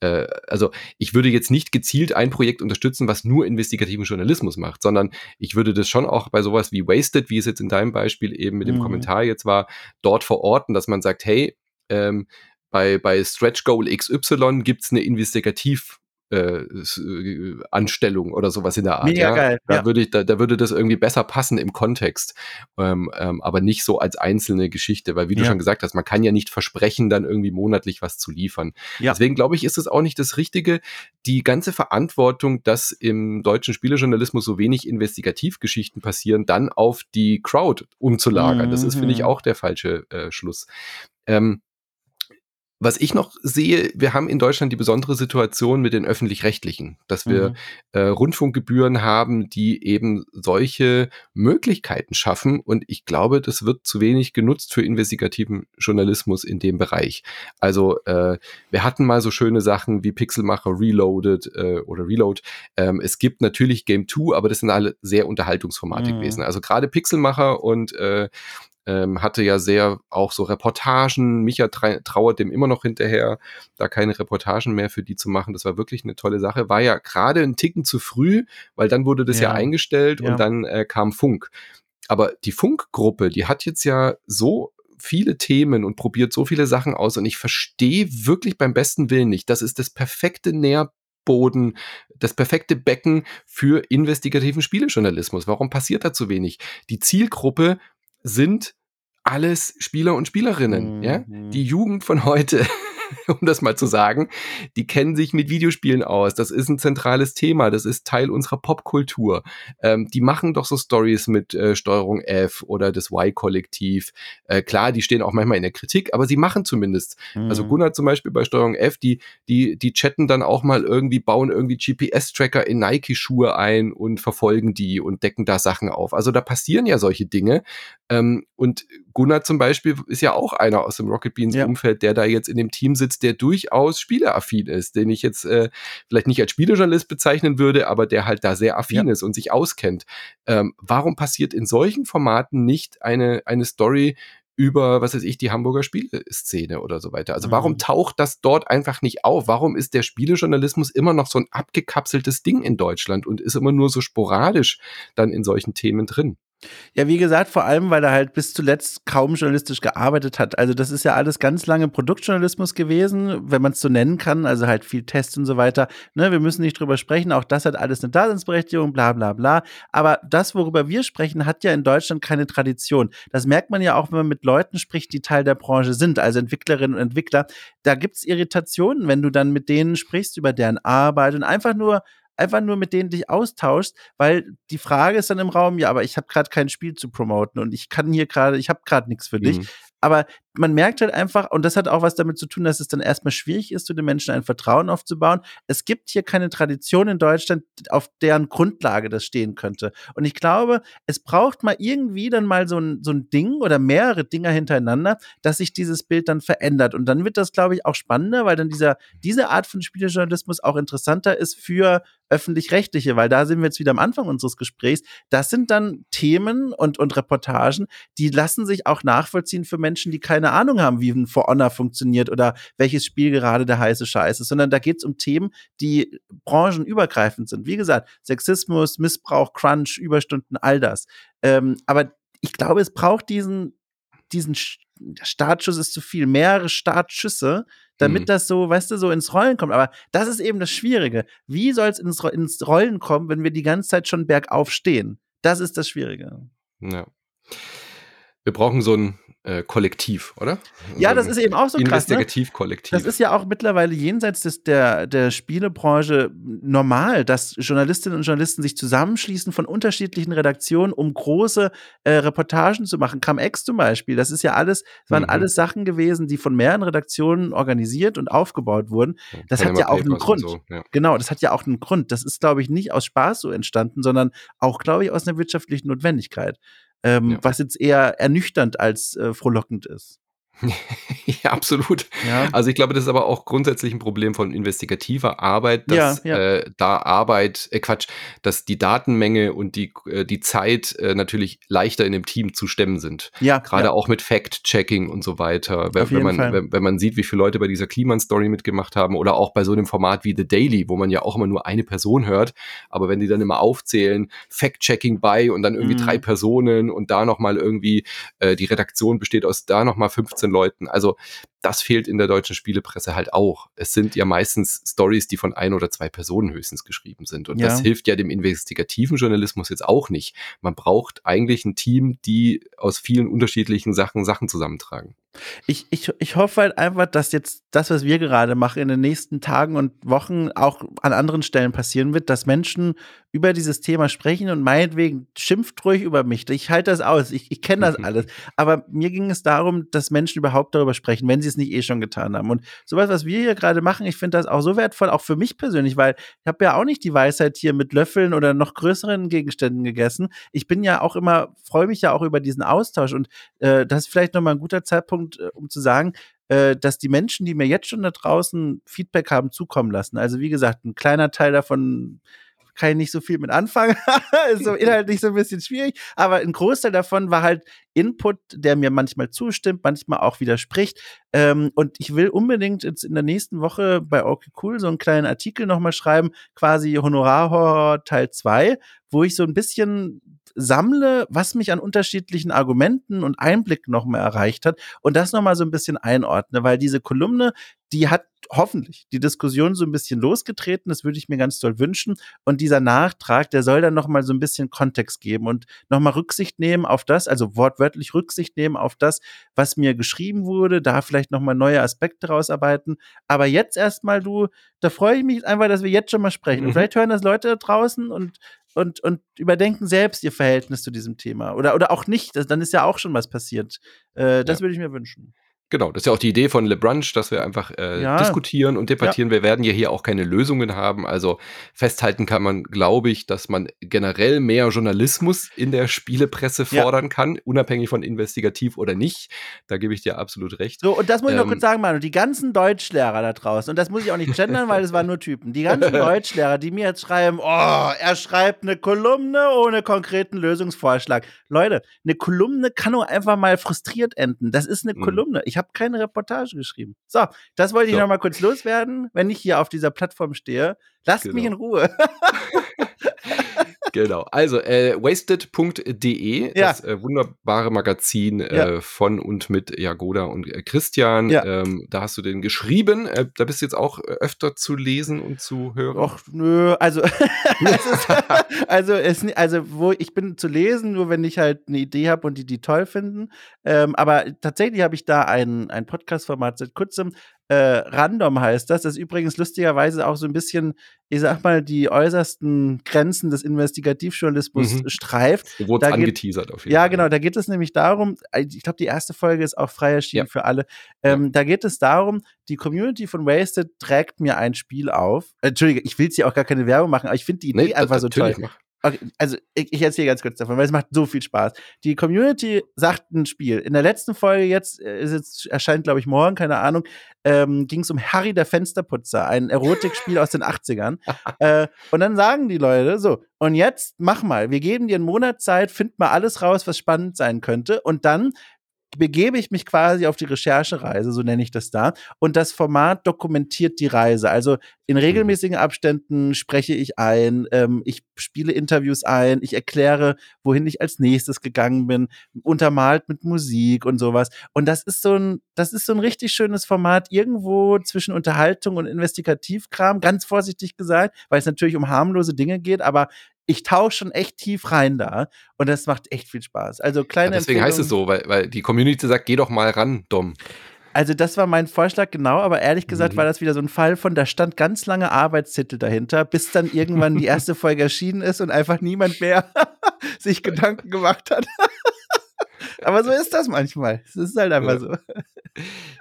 äh, also ich würde jetzt nicht gezielt ein Projekt unterstützen, was nur investigativen Journalismus macht, sondern ich würde das schon auch bei sowas wie Wasted, wie es jetzt in deinem Beispiel eben mit dem mhm. Kommentar jetzt war, dort verorten, dass man sagt, hey, ähm, bei, bei Stretch Goal XY gibt's eine Investigativ- äh, äh, Anstellung oder sowas in der Art. Mega ja? geil. Da ja. würde ich, da, da würde das irgendwie besser passen im Kontext, ähm, ähm, aber nicht so als einzelne Geschichte, weil wie ja. du schon gesagt hast, man kann ja nicht versprechen, dann irgendwie monatlich was zu liefern. Ja. Deswegen glaube ich, ist es auch nicht das Richtige, die ganze Verantwortung, dass im deutschen Spielejournalismus so wenig Investigativgeschichten passieren, dann auf die Crowd umzulagern. Mhm. Das ist, finde ich, mhm. auch der falsche äh, Schluss. Ähm, was ich noch sehe, wir haben in Deutschland die besondere Situation mit den öffentlich-rechtlichen, dass wir mhm. äh, Rundfunkgebühren haben, die eben solche Möglichkeiten schaffen. Und ich glaube, das wird zu wenig genutzt für investigativen Journalismus in dem Bereich. Also äh, wir hatten mal so schöne Sachen wie Pixelmacher Reloaded äh, oder Reload. Ähm, es gibt natürlich Game 2, aber das sind alle sehr Unterhaltungsformate mhm. gewesen. Also gerade Pixelmacher und äh, ähm, hatte ja sehr auch so Reportagen. Micha trauert dem immer noch hinterher, da keine Reportagen mehr für die zu machen. Das war wirklich eine tolle Sache. War ja gerade ein Ticken zu früh, weil dann wurde das ja, ja eingestellt ja. und dann äh, kam Funk. Aber die Funkgruppe, die hat jetzt ja so viele Themen und probiert so viele Sachen aus und ich verstehe wirklich beim besten Willen nicht. Das ist das perfekte Nährboden, das perfekte Becken für investigativen Spielejournalismus. Warum passiert da zu wenig? Die Zielgruppe sind alles Spieler und Spielerinnen, mhm. ja? Die Jugend von heute um das mal zu sagen, die kennen sich mit Videospielen aus. Das ist ein zentrales Thema. Das ist Teil unserer Popkultur. Ähm, die machen doch so Stories mit äh, Steuerung F oder das Y-Kollektiv. Äh, klar, die stehen auch manchmal in der Kritik, aber sie machen zumindest. Mhm. Also Gunnar zum Beispiel bei Steuerung F, die, die, die chatten dann auch mal irgendwie, bauen irgendwie GPS-Tracker in Nike-Schuhe ein und verfolgen die und decken da Sachen auf. Also da passieren ja solche Dinge. Ähm, und Gunnar zum Beispiel ist ja auch einer aus dem Rocket Beans ja. Umfeld, der da jetzt in dem Team sitzt, der durchaus spieleaffin ist, den ich jetzt äh, vielleicht nicht als Spielejournalist bezeichnen würde, aber der halt da sehr affin ja. ist und sich auskennt. Ähm, warum passiert in solchen Formaten nicht eine, eine Story über, was weiß ich, die Hamburger Spieleszene oder so weiter. Also warum mhm. taucht das dort einfach nicht auf? Warum ist der Spielejournalismus immer noch so ein abgekapseltes Ding in Deutschland und ist immer nur so sporadisch dann in solchen Themen drin? Ja, wie gesagt, vor allem, weil er halt bis zuletzt kaum journalistisch gearbeitet hat. Also das ist ja alles ganz lange Produktjournalismus gewesen, wenn man es so nennen kann, also halt viel Tests und so weiter. Ne, wir müssen nicht drüber sprechen, auch das hat alles eine Daseinsberechtigung, bla bla bla. Aber das, worüber wir sprechen, hat ja in Deutschland keine Tradition. Das merkt man ja auch, wenn man mit Leuten spricht, die Teil der Branche sind, also Entwicklerinnen und Entwickler. Da gibt's Irritationen, wenn du dann mit denen sprichst über deren Arbeit und einfach nur einfach nur mit denen dich austauschst, weil die Frage ist dann im Raum, ja, aber ich habe gerade kein Spiel zu promoten und ich kann hier gerade, ich habe gerade nichts für dich. Mhm. Aber man merkt halt einfach, und das hat auch was damit zu tun, dass es dann erstmal schwierig ist, zu den Menschen ein Vertrauen aufzubauen. Es gibt hier keine Tradition in Deutschland, auf deren Grundlage das stehen könnte. Und ich glaube, es braucht mal irgendwie dann mal so ein, so ein Ding oder mehrere Dinger hintereinander, dass sich dieses Bild dann verändert. Und dann wird das, glaube ich, auch spannender, weil dann dieser, diese Art von Spielejournalismus auch interessanter ist für öffentlich-rechtliche, weil da sind wir jetzt wieder am Anfang unseres Gesprächs. Das sind dann Themen und, und Reportagen, die lassen sich auch nachvollziehen für Menschen, die keine Ahnung haben, wie ein For Honor funktioniert oder welches Spiel gerade der heiße Scheiß ist, sondern da geht es um Themen, die branchenübergreifend sind. Wie gesagt, Sexismus, Missbrauch, Crunch, Überstunden, all das. Ähm, aber ich glaube, es braucht diesen, diesen Startschuss ist zu viel, mehrere Startschüsse, damit mhm. das so, weißt du, so ins Rollen kommt. Aber das ist eben das Schwierige. Wie soll es ins, ins Rollen kommen, wenn wir die ganze Zeit schon bergauf stehen? Das ist das Schwierige. Ja. Wir brauchen so ein äh, Kollektiv, oder? Ja, das ist eben auch so krass. Ne? Investigativ-Kollektiv. Das ist ja auch mittlerweile jenseits des, der, der Spielebranche normal, dass Journalistinnen und Journalisten sich zusammenschließen von unterschiedlichen Redaktionen, um große äh, Reportagen zu machen. Cum-Ex zum Beispiel, das ist ja alles, waren mhm. alles Sachen gewesen, die von mehreren Redaktionen organisiert und aufgebaut wurden. Das Panama hat ja auch einen Grund. So, ja. Genau, das hat ja auch einen Grund. Das ist, glaube ich, nicht aus Spaß so entstanden, sondern auch, glaube ich, aus einer wirtschaftlichen Notwendigkeit ähm, ja. was jetzt eher ernüchternd als äh, frohlockend ist. ja, absolut. Ja. Also ich glaube, das ist aber auch grundsätzlich ein Problem von investigativer Arbeit, dass ja, ja. Äh, da Arbeit, äh, Quatsch, dass die Datenmenge und die, äh, die Zeit äh, natürlich leichter in dem Team zu stemmen sind. Ja. Gerade auch mit Fact-Checking und so weiter. Wenn, wenn man, wenn, wenn, man sieht, wie viele Leute bei dieser Kliman-Story mitgemacht haben oder auch bei so einem Format wie The Daily, wo man ja auch immer nur eine Person hört, aber wenn die dann immer aufzählen, Fact-Checking bei und dann irgendwie mhm. drei Personen und da nochmal irgendwie, äh, die Redaktion besteht aus da nochmal 15 15 Leuten. Also das fehlt in der deutschen Spielepresse halt auch. Es sind ja meistens Stories, die von ein oder zwei Personen höchstens geschrieben sind. Und ja. das hilft ja dem investigativen Journalismus jetzt auch nicht. Man braucht eigentlich ein Team, die aus vielen unterschiedlichen Sachen Sachen zusammentragen. Ich, ich, ich hoffe halt einfach, dass jetzt das, was wir gerade machen, in den nächsten Tagen und Wochen auch an anderen Stellen passieren wird, dass Menschen über dieses Thema sprechen und meinetwegen schimpft ruhig über mich. Ich halte das aus, ich, ich kenne das alles. Aber mir ging es darum, dass Menschen überhaupt darüber sprechen, wenn sie es nicht eh schon getan haben. Und sowas, was wir hier gerade machen, ich finde das auch so wertvoll, auch für mich persönlich, weil ich habe ja auch nicht die Weisheit hier mit Löffeln oder noch größeren Gegenständen gegessen. Ich bin ja auch immer, freue mich ja auch über diesen Austausch und äh, das ist vielleicht nochmal ein guter Zeitpunkt, äh, um zu sagen, äh, dass die Menschen, die mir jetzt schon da draußen Feedback haben zukommen lassen, also wie gesagt, ein kleiner Teil davon kann ich nicht so viel mit anfangen. ist so inhaltlich so ein bisschen schwierig. Aber ein Großteil davon war halt Input, der mir manchmal zustimmt, manchmal auch widerspricht. Ähm, und ich will unbedingt jetzt in der nächsten Woche bei Okay Cool so einen kleinen Artikel nochmal schreiben, quasi Honorarhorror Teil 2, wo ich so ein bisschen sammle, was mich an unterschiedlichen Argumenten und Einblicken nochmal erreicht hat und das nochmal so ein bisschen einordne, weil diese Kolumne, die hat hoffentlich die Diskussion so ein bisschen losgetreten. Das würde ich mir ganz toll wünschen. Und dieser Nachtrag, der soll dann nochmal so ein bisschen Kontext geben und nochmal Rücksicht nehmen auf das, also wortwörtlich Rücksicht nehmen auf das, was mir geschrieben wurde, da vielleicht nochmal neue Aspekte rausarbeiten. Aber jetzt erstmal, du, da freue ich mich einfach, dass wir jetzt schon mal sprechen. Mhm. Und vielleicht hören das Leute da draußen und und, und überdenken selbst ihr Verhältnis zu diesem Thema. Oder, oder auch nicht, dann ist ja auch schon was passiert. Äh, das ja. würde ich mir wünschen. Genau, das ist ja auch die Idee von Le Brunch, dass wir einfach äh, ja. diskutieren und debattieren. Ja. Wir werden ja hier auch keine Lösungen haben. Also festhalten kann man, glaube ich, dass man generell mehr Journalismus in der Spielepresse fordern ja. kann, unabhängig von investigativ oder nicht. Da gebe ich dir absolut recht. So, und das muss ich ähm, noch kurz sagen, Manu, die ganzen Deutschlehrer da draußen, und das muss ich auch nicht gendern, weil es waren nur Typen, die ganzen Deutschlehrer, die mir jetzt schreiben, oh, er schreibt eine Kolumne ohne konkreten Lösungsvorschlag. Leute, eine Kolumne kann nur einfach mal frustriert enden. Das ist eine mhm. Kolumne. Ich ich habe keine Reportage geschrieben. So, das wollte ich so. noch mal kurz loswerden. Wenn ich hier auf dieser Plattform stehe, lasst genau. mich in Ruhe. Genau. Also äh, wasted.de, ja. das äh, wunderbare Magazin äh, ja. von und mit Jagoda und äh, Christian. Ja. Ähm, da hast du den geschrieben. Äh, da bist du jetzt auch öfter zu lesen und zu hören. Ach, nö, also also es, also wo ich bin zu lesen, nur wenn ich halt eine Idee habe und die die toll finden. Ähm, aber tatsächlich habe ich da ein ein Podcast-Format seit kurzem, äh, Random heißt das. Das ist übrigens lustigerweise auch so ein bisschen, ich sag mal, die äußersten Grenzen des Investigativjournalismus mhm. streift. Du wurdest angeteasert auf jeden ja, Fall. Ja, genau. Da geht es nämlich darum, äh, ich glaube, die erste Folge ist auch frei erschienen ja. für alle. Ähm, ja. Da geht es darum, die Community von Wasted trägt mir ein Spiel auf. Äh, Entschuldige, ich will jetzt hier auch gar keine Werbung machen, aber ich finde die Idee nee, einfach so toll. Mach. Okay, also ich, ich erzähle ganz kurz davon, weil es macht so viel Spaß. Die Community sagt ein Spiel. In der letzten Folge jetzt, äh, ist jetzt erscheint glaube ich morgen, keine Ahnung, ähm, ging es um Harry der Fensterputzer, ein Erotikspiel aus den 80ern. äh, und dann sagen die Leute so, und jetzt mach mal, wir geben dir einen Monat Zeit, find mal alles raus, was spannend sein könnte. Und dann begebe ich mich quasi auf die Recherchereise, so nenne ich das da. Und das Format dokumentiert die Reise. Also in regelmäßigen Abständen spreche ich ein, ähm, ich spiele Interviews ein, ich erkläre, wohin ich als nächstes gegangen bin, untermalt mit Musik und sowas. Und das ist so ein, das ist so ein richtig schönes Format, irgendwo zwischen Unterhaltung und Investigativkram, ganz vorsichtig gesagt, weil es natürlich um harmlose Dinge geht, aber ich tauche schon echt tief rein da und das macht echt viel Spaß. Also kleine ja, Deswegen heißt es so, weil, weil die Community sagt, geh doch mal ran, Dom. Also das war mein Vorschlag, genau, aber ehrlich gesagt mhm. war das wieder so ein Fall von, da stand ganz lange Arbeitstitel dahinter, bis dann irgendwann die erste Folge erschienen ist und einfach niemand mehr sich Gedanken gemacht hat. aber so ist das manchmal. Es ist halt einfach ja. so.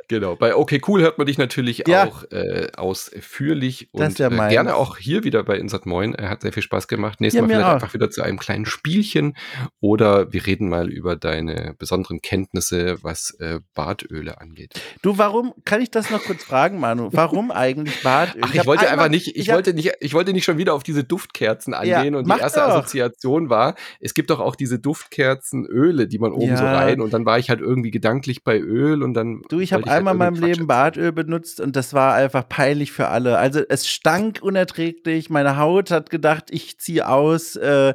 Genau. Bei Okay Cool hört man dich natürlich ja. auch äh, ausführlich und ja äh, gerne auch hier wieder bei Insert Moin. Er hat sehr viel Spaß gemacht. Nächstes Mal vielleicht auch. einfach wieder zu einem kleinen Spielchen oder wir reden mal über deine besonderen Kenntnisse, was äh, Bartöle angeht. Du, warum kann ich das noch kurz fragen, Manu? Warum eigentlich Bartöl? Ach, ich, ich wollte einfach nicht, ich, wollte nicht, ich wollte nicht schon wieder auf diese Duftkerzen angehen und die erste doch. Assoziation war, es gibt doch auch diese Duftkerzenöle, die man oben so rein und dann war ich halt irgendwie gedanklich bei Öl und dann. Du, ich habe einmal in meinem Leben Bartöl benutzt und das war einfach peinlich für alle. Also es stank unerträglich, meine Haut hat gedacht, ich ziehe aus. Äh,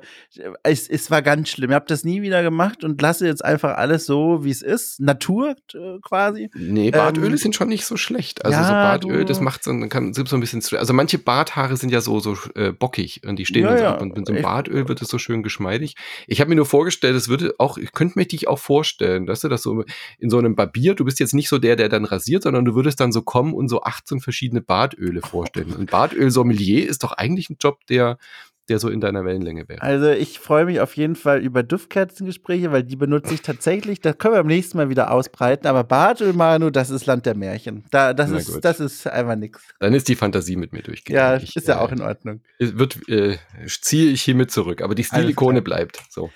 es, es war ganz schlimm. Ich habe das nie wieder gemacht und lasse jetzt einfach alles so, wie es ist. Natur äh, quasi. Nee, Bartöle ähm, sind schon nicht so schlecht. Also ja, so Bartöl, das macht so, kann so ein bisschen. Also manche Barthaare sind ja so, so äh, bockig und die stehen ja, dann so ja. ab. Und mit so einem Bartöl wird es so schön geschmeidig. Ich habe mir nur vorgestellt, es würde auch, ich könnte mir dich auch vorstellen, dass du das so in so einem Barbier, du bist jetzt nicht so der, der dann rasiert, sondern du würdest dann so kommen und so 18 verschiedene Bartöle vorstellen. Und Bartöl-Sommelier ist doch eigentlich ein Job, der der so in deiner Wellenlänge wäre. Also ich freue mich auf jeden Fall über Duftkerzengespräche, weil die benutze ich tatsächlich. Das können wir beim nächsten Mal wieder ausbreiten. Aber Bartöl, Manu, das ist Land der Märchen. Da, das, ist, das ist einfach nichts. Dann ist die Fantasie mit mir durchgegangen. Ja, ich, ist ja äh, auch in Ordnung. Wird, äh, ziehe ich hiermit zurück. Aber die Stilikone bleibt. So.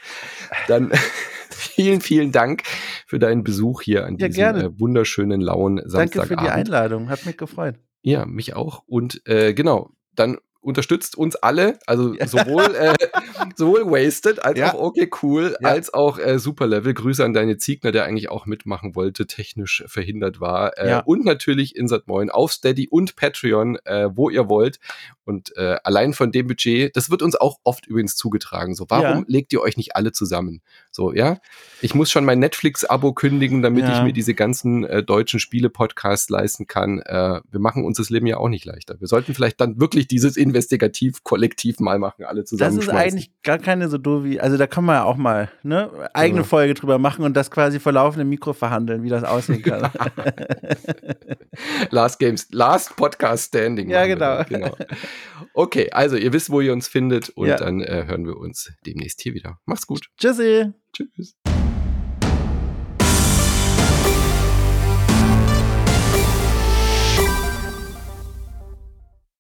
Dann vielen, vielen Dank für deinen Besuch hier an diesem ja, äh, wunderschönen, lauen Samstagabend. Danke für die Einladung, hat mich gefreut. Ja, mich auch. Und äh, genau, dann unterstützt uns alle, also sowohl, äh, sowohl Wasted als ja. auch Okay Cool, ja. als auch äh, Superlevel. Grüße an deine Ziegner, der eigentlich auch mitmachen wollte, technisch verhindert war. Äh, ja. Und natürlich Insert Moin auf Steady und Patreon, äh, wo ihr wollt. Und äh, allein von dem Budget, das wird uns auch oft übrigens zugetragen. So, warum legt ihr euch nicht alle zusammen? So, ja. Ich muss schon mein Netflix-Abo kündigen, damit ja. ich mir diese ganzen äh, deutschen Spiele-Podcasts leisten kann. Äh, wir machen uns das Leben ja auch nicht leichter. Wir sollten vielleicht dann wirklich dieses Investigativ-Kollektiv mal machen, alle zusammen. Das ist eigentlich gar keine so doof wie, also da kann man ja auch mal ne, eigene ja. Folge drüber machen und das quasi vor laufendem Mikro verhandeln, wie das aussehen kann. last Games, Last Podcast Standing. Ja, genau. genau. Okay, also ihr wisst, wo ihr uns findet und ja. dann äh, hören wir uns demnächst hier wieder. Macht's gut. Tschüssi. Tschüss.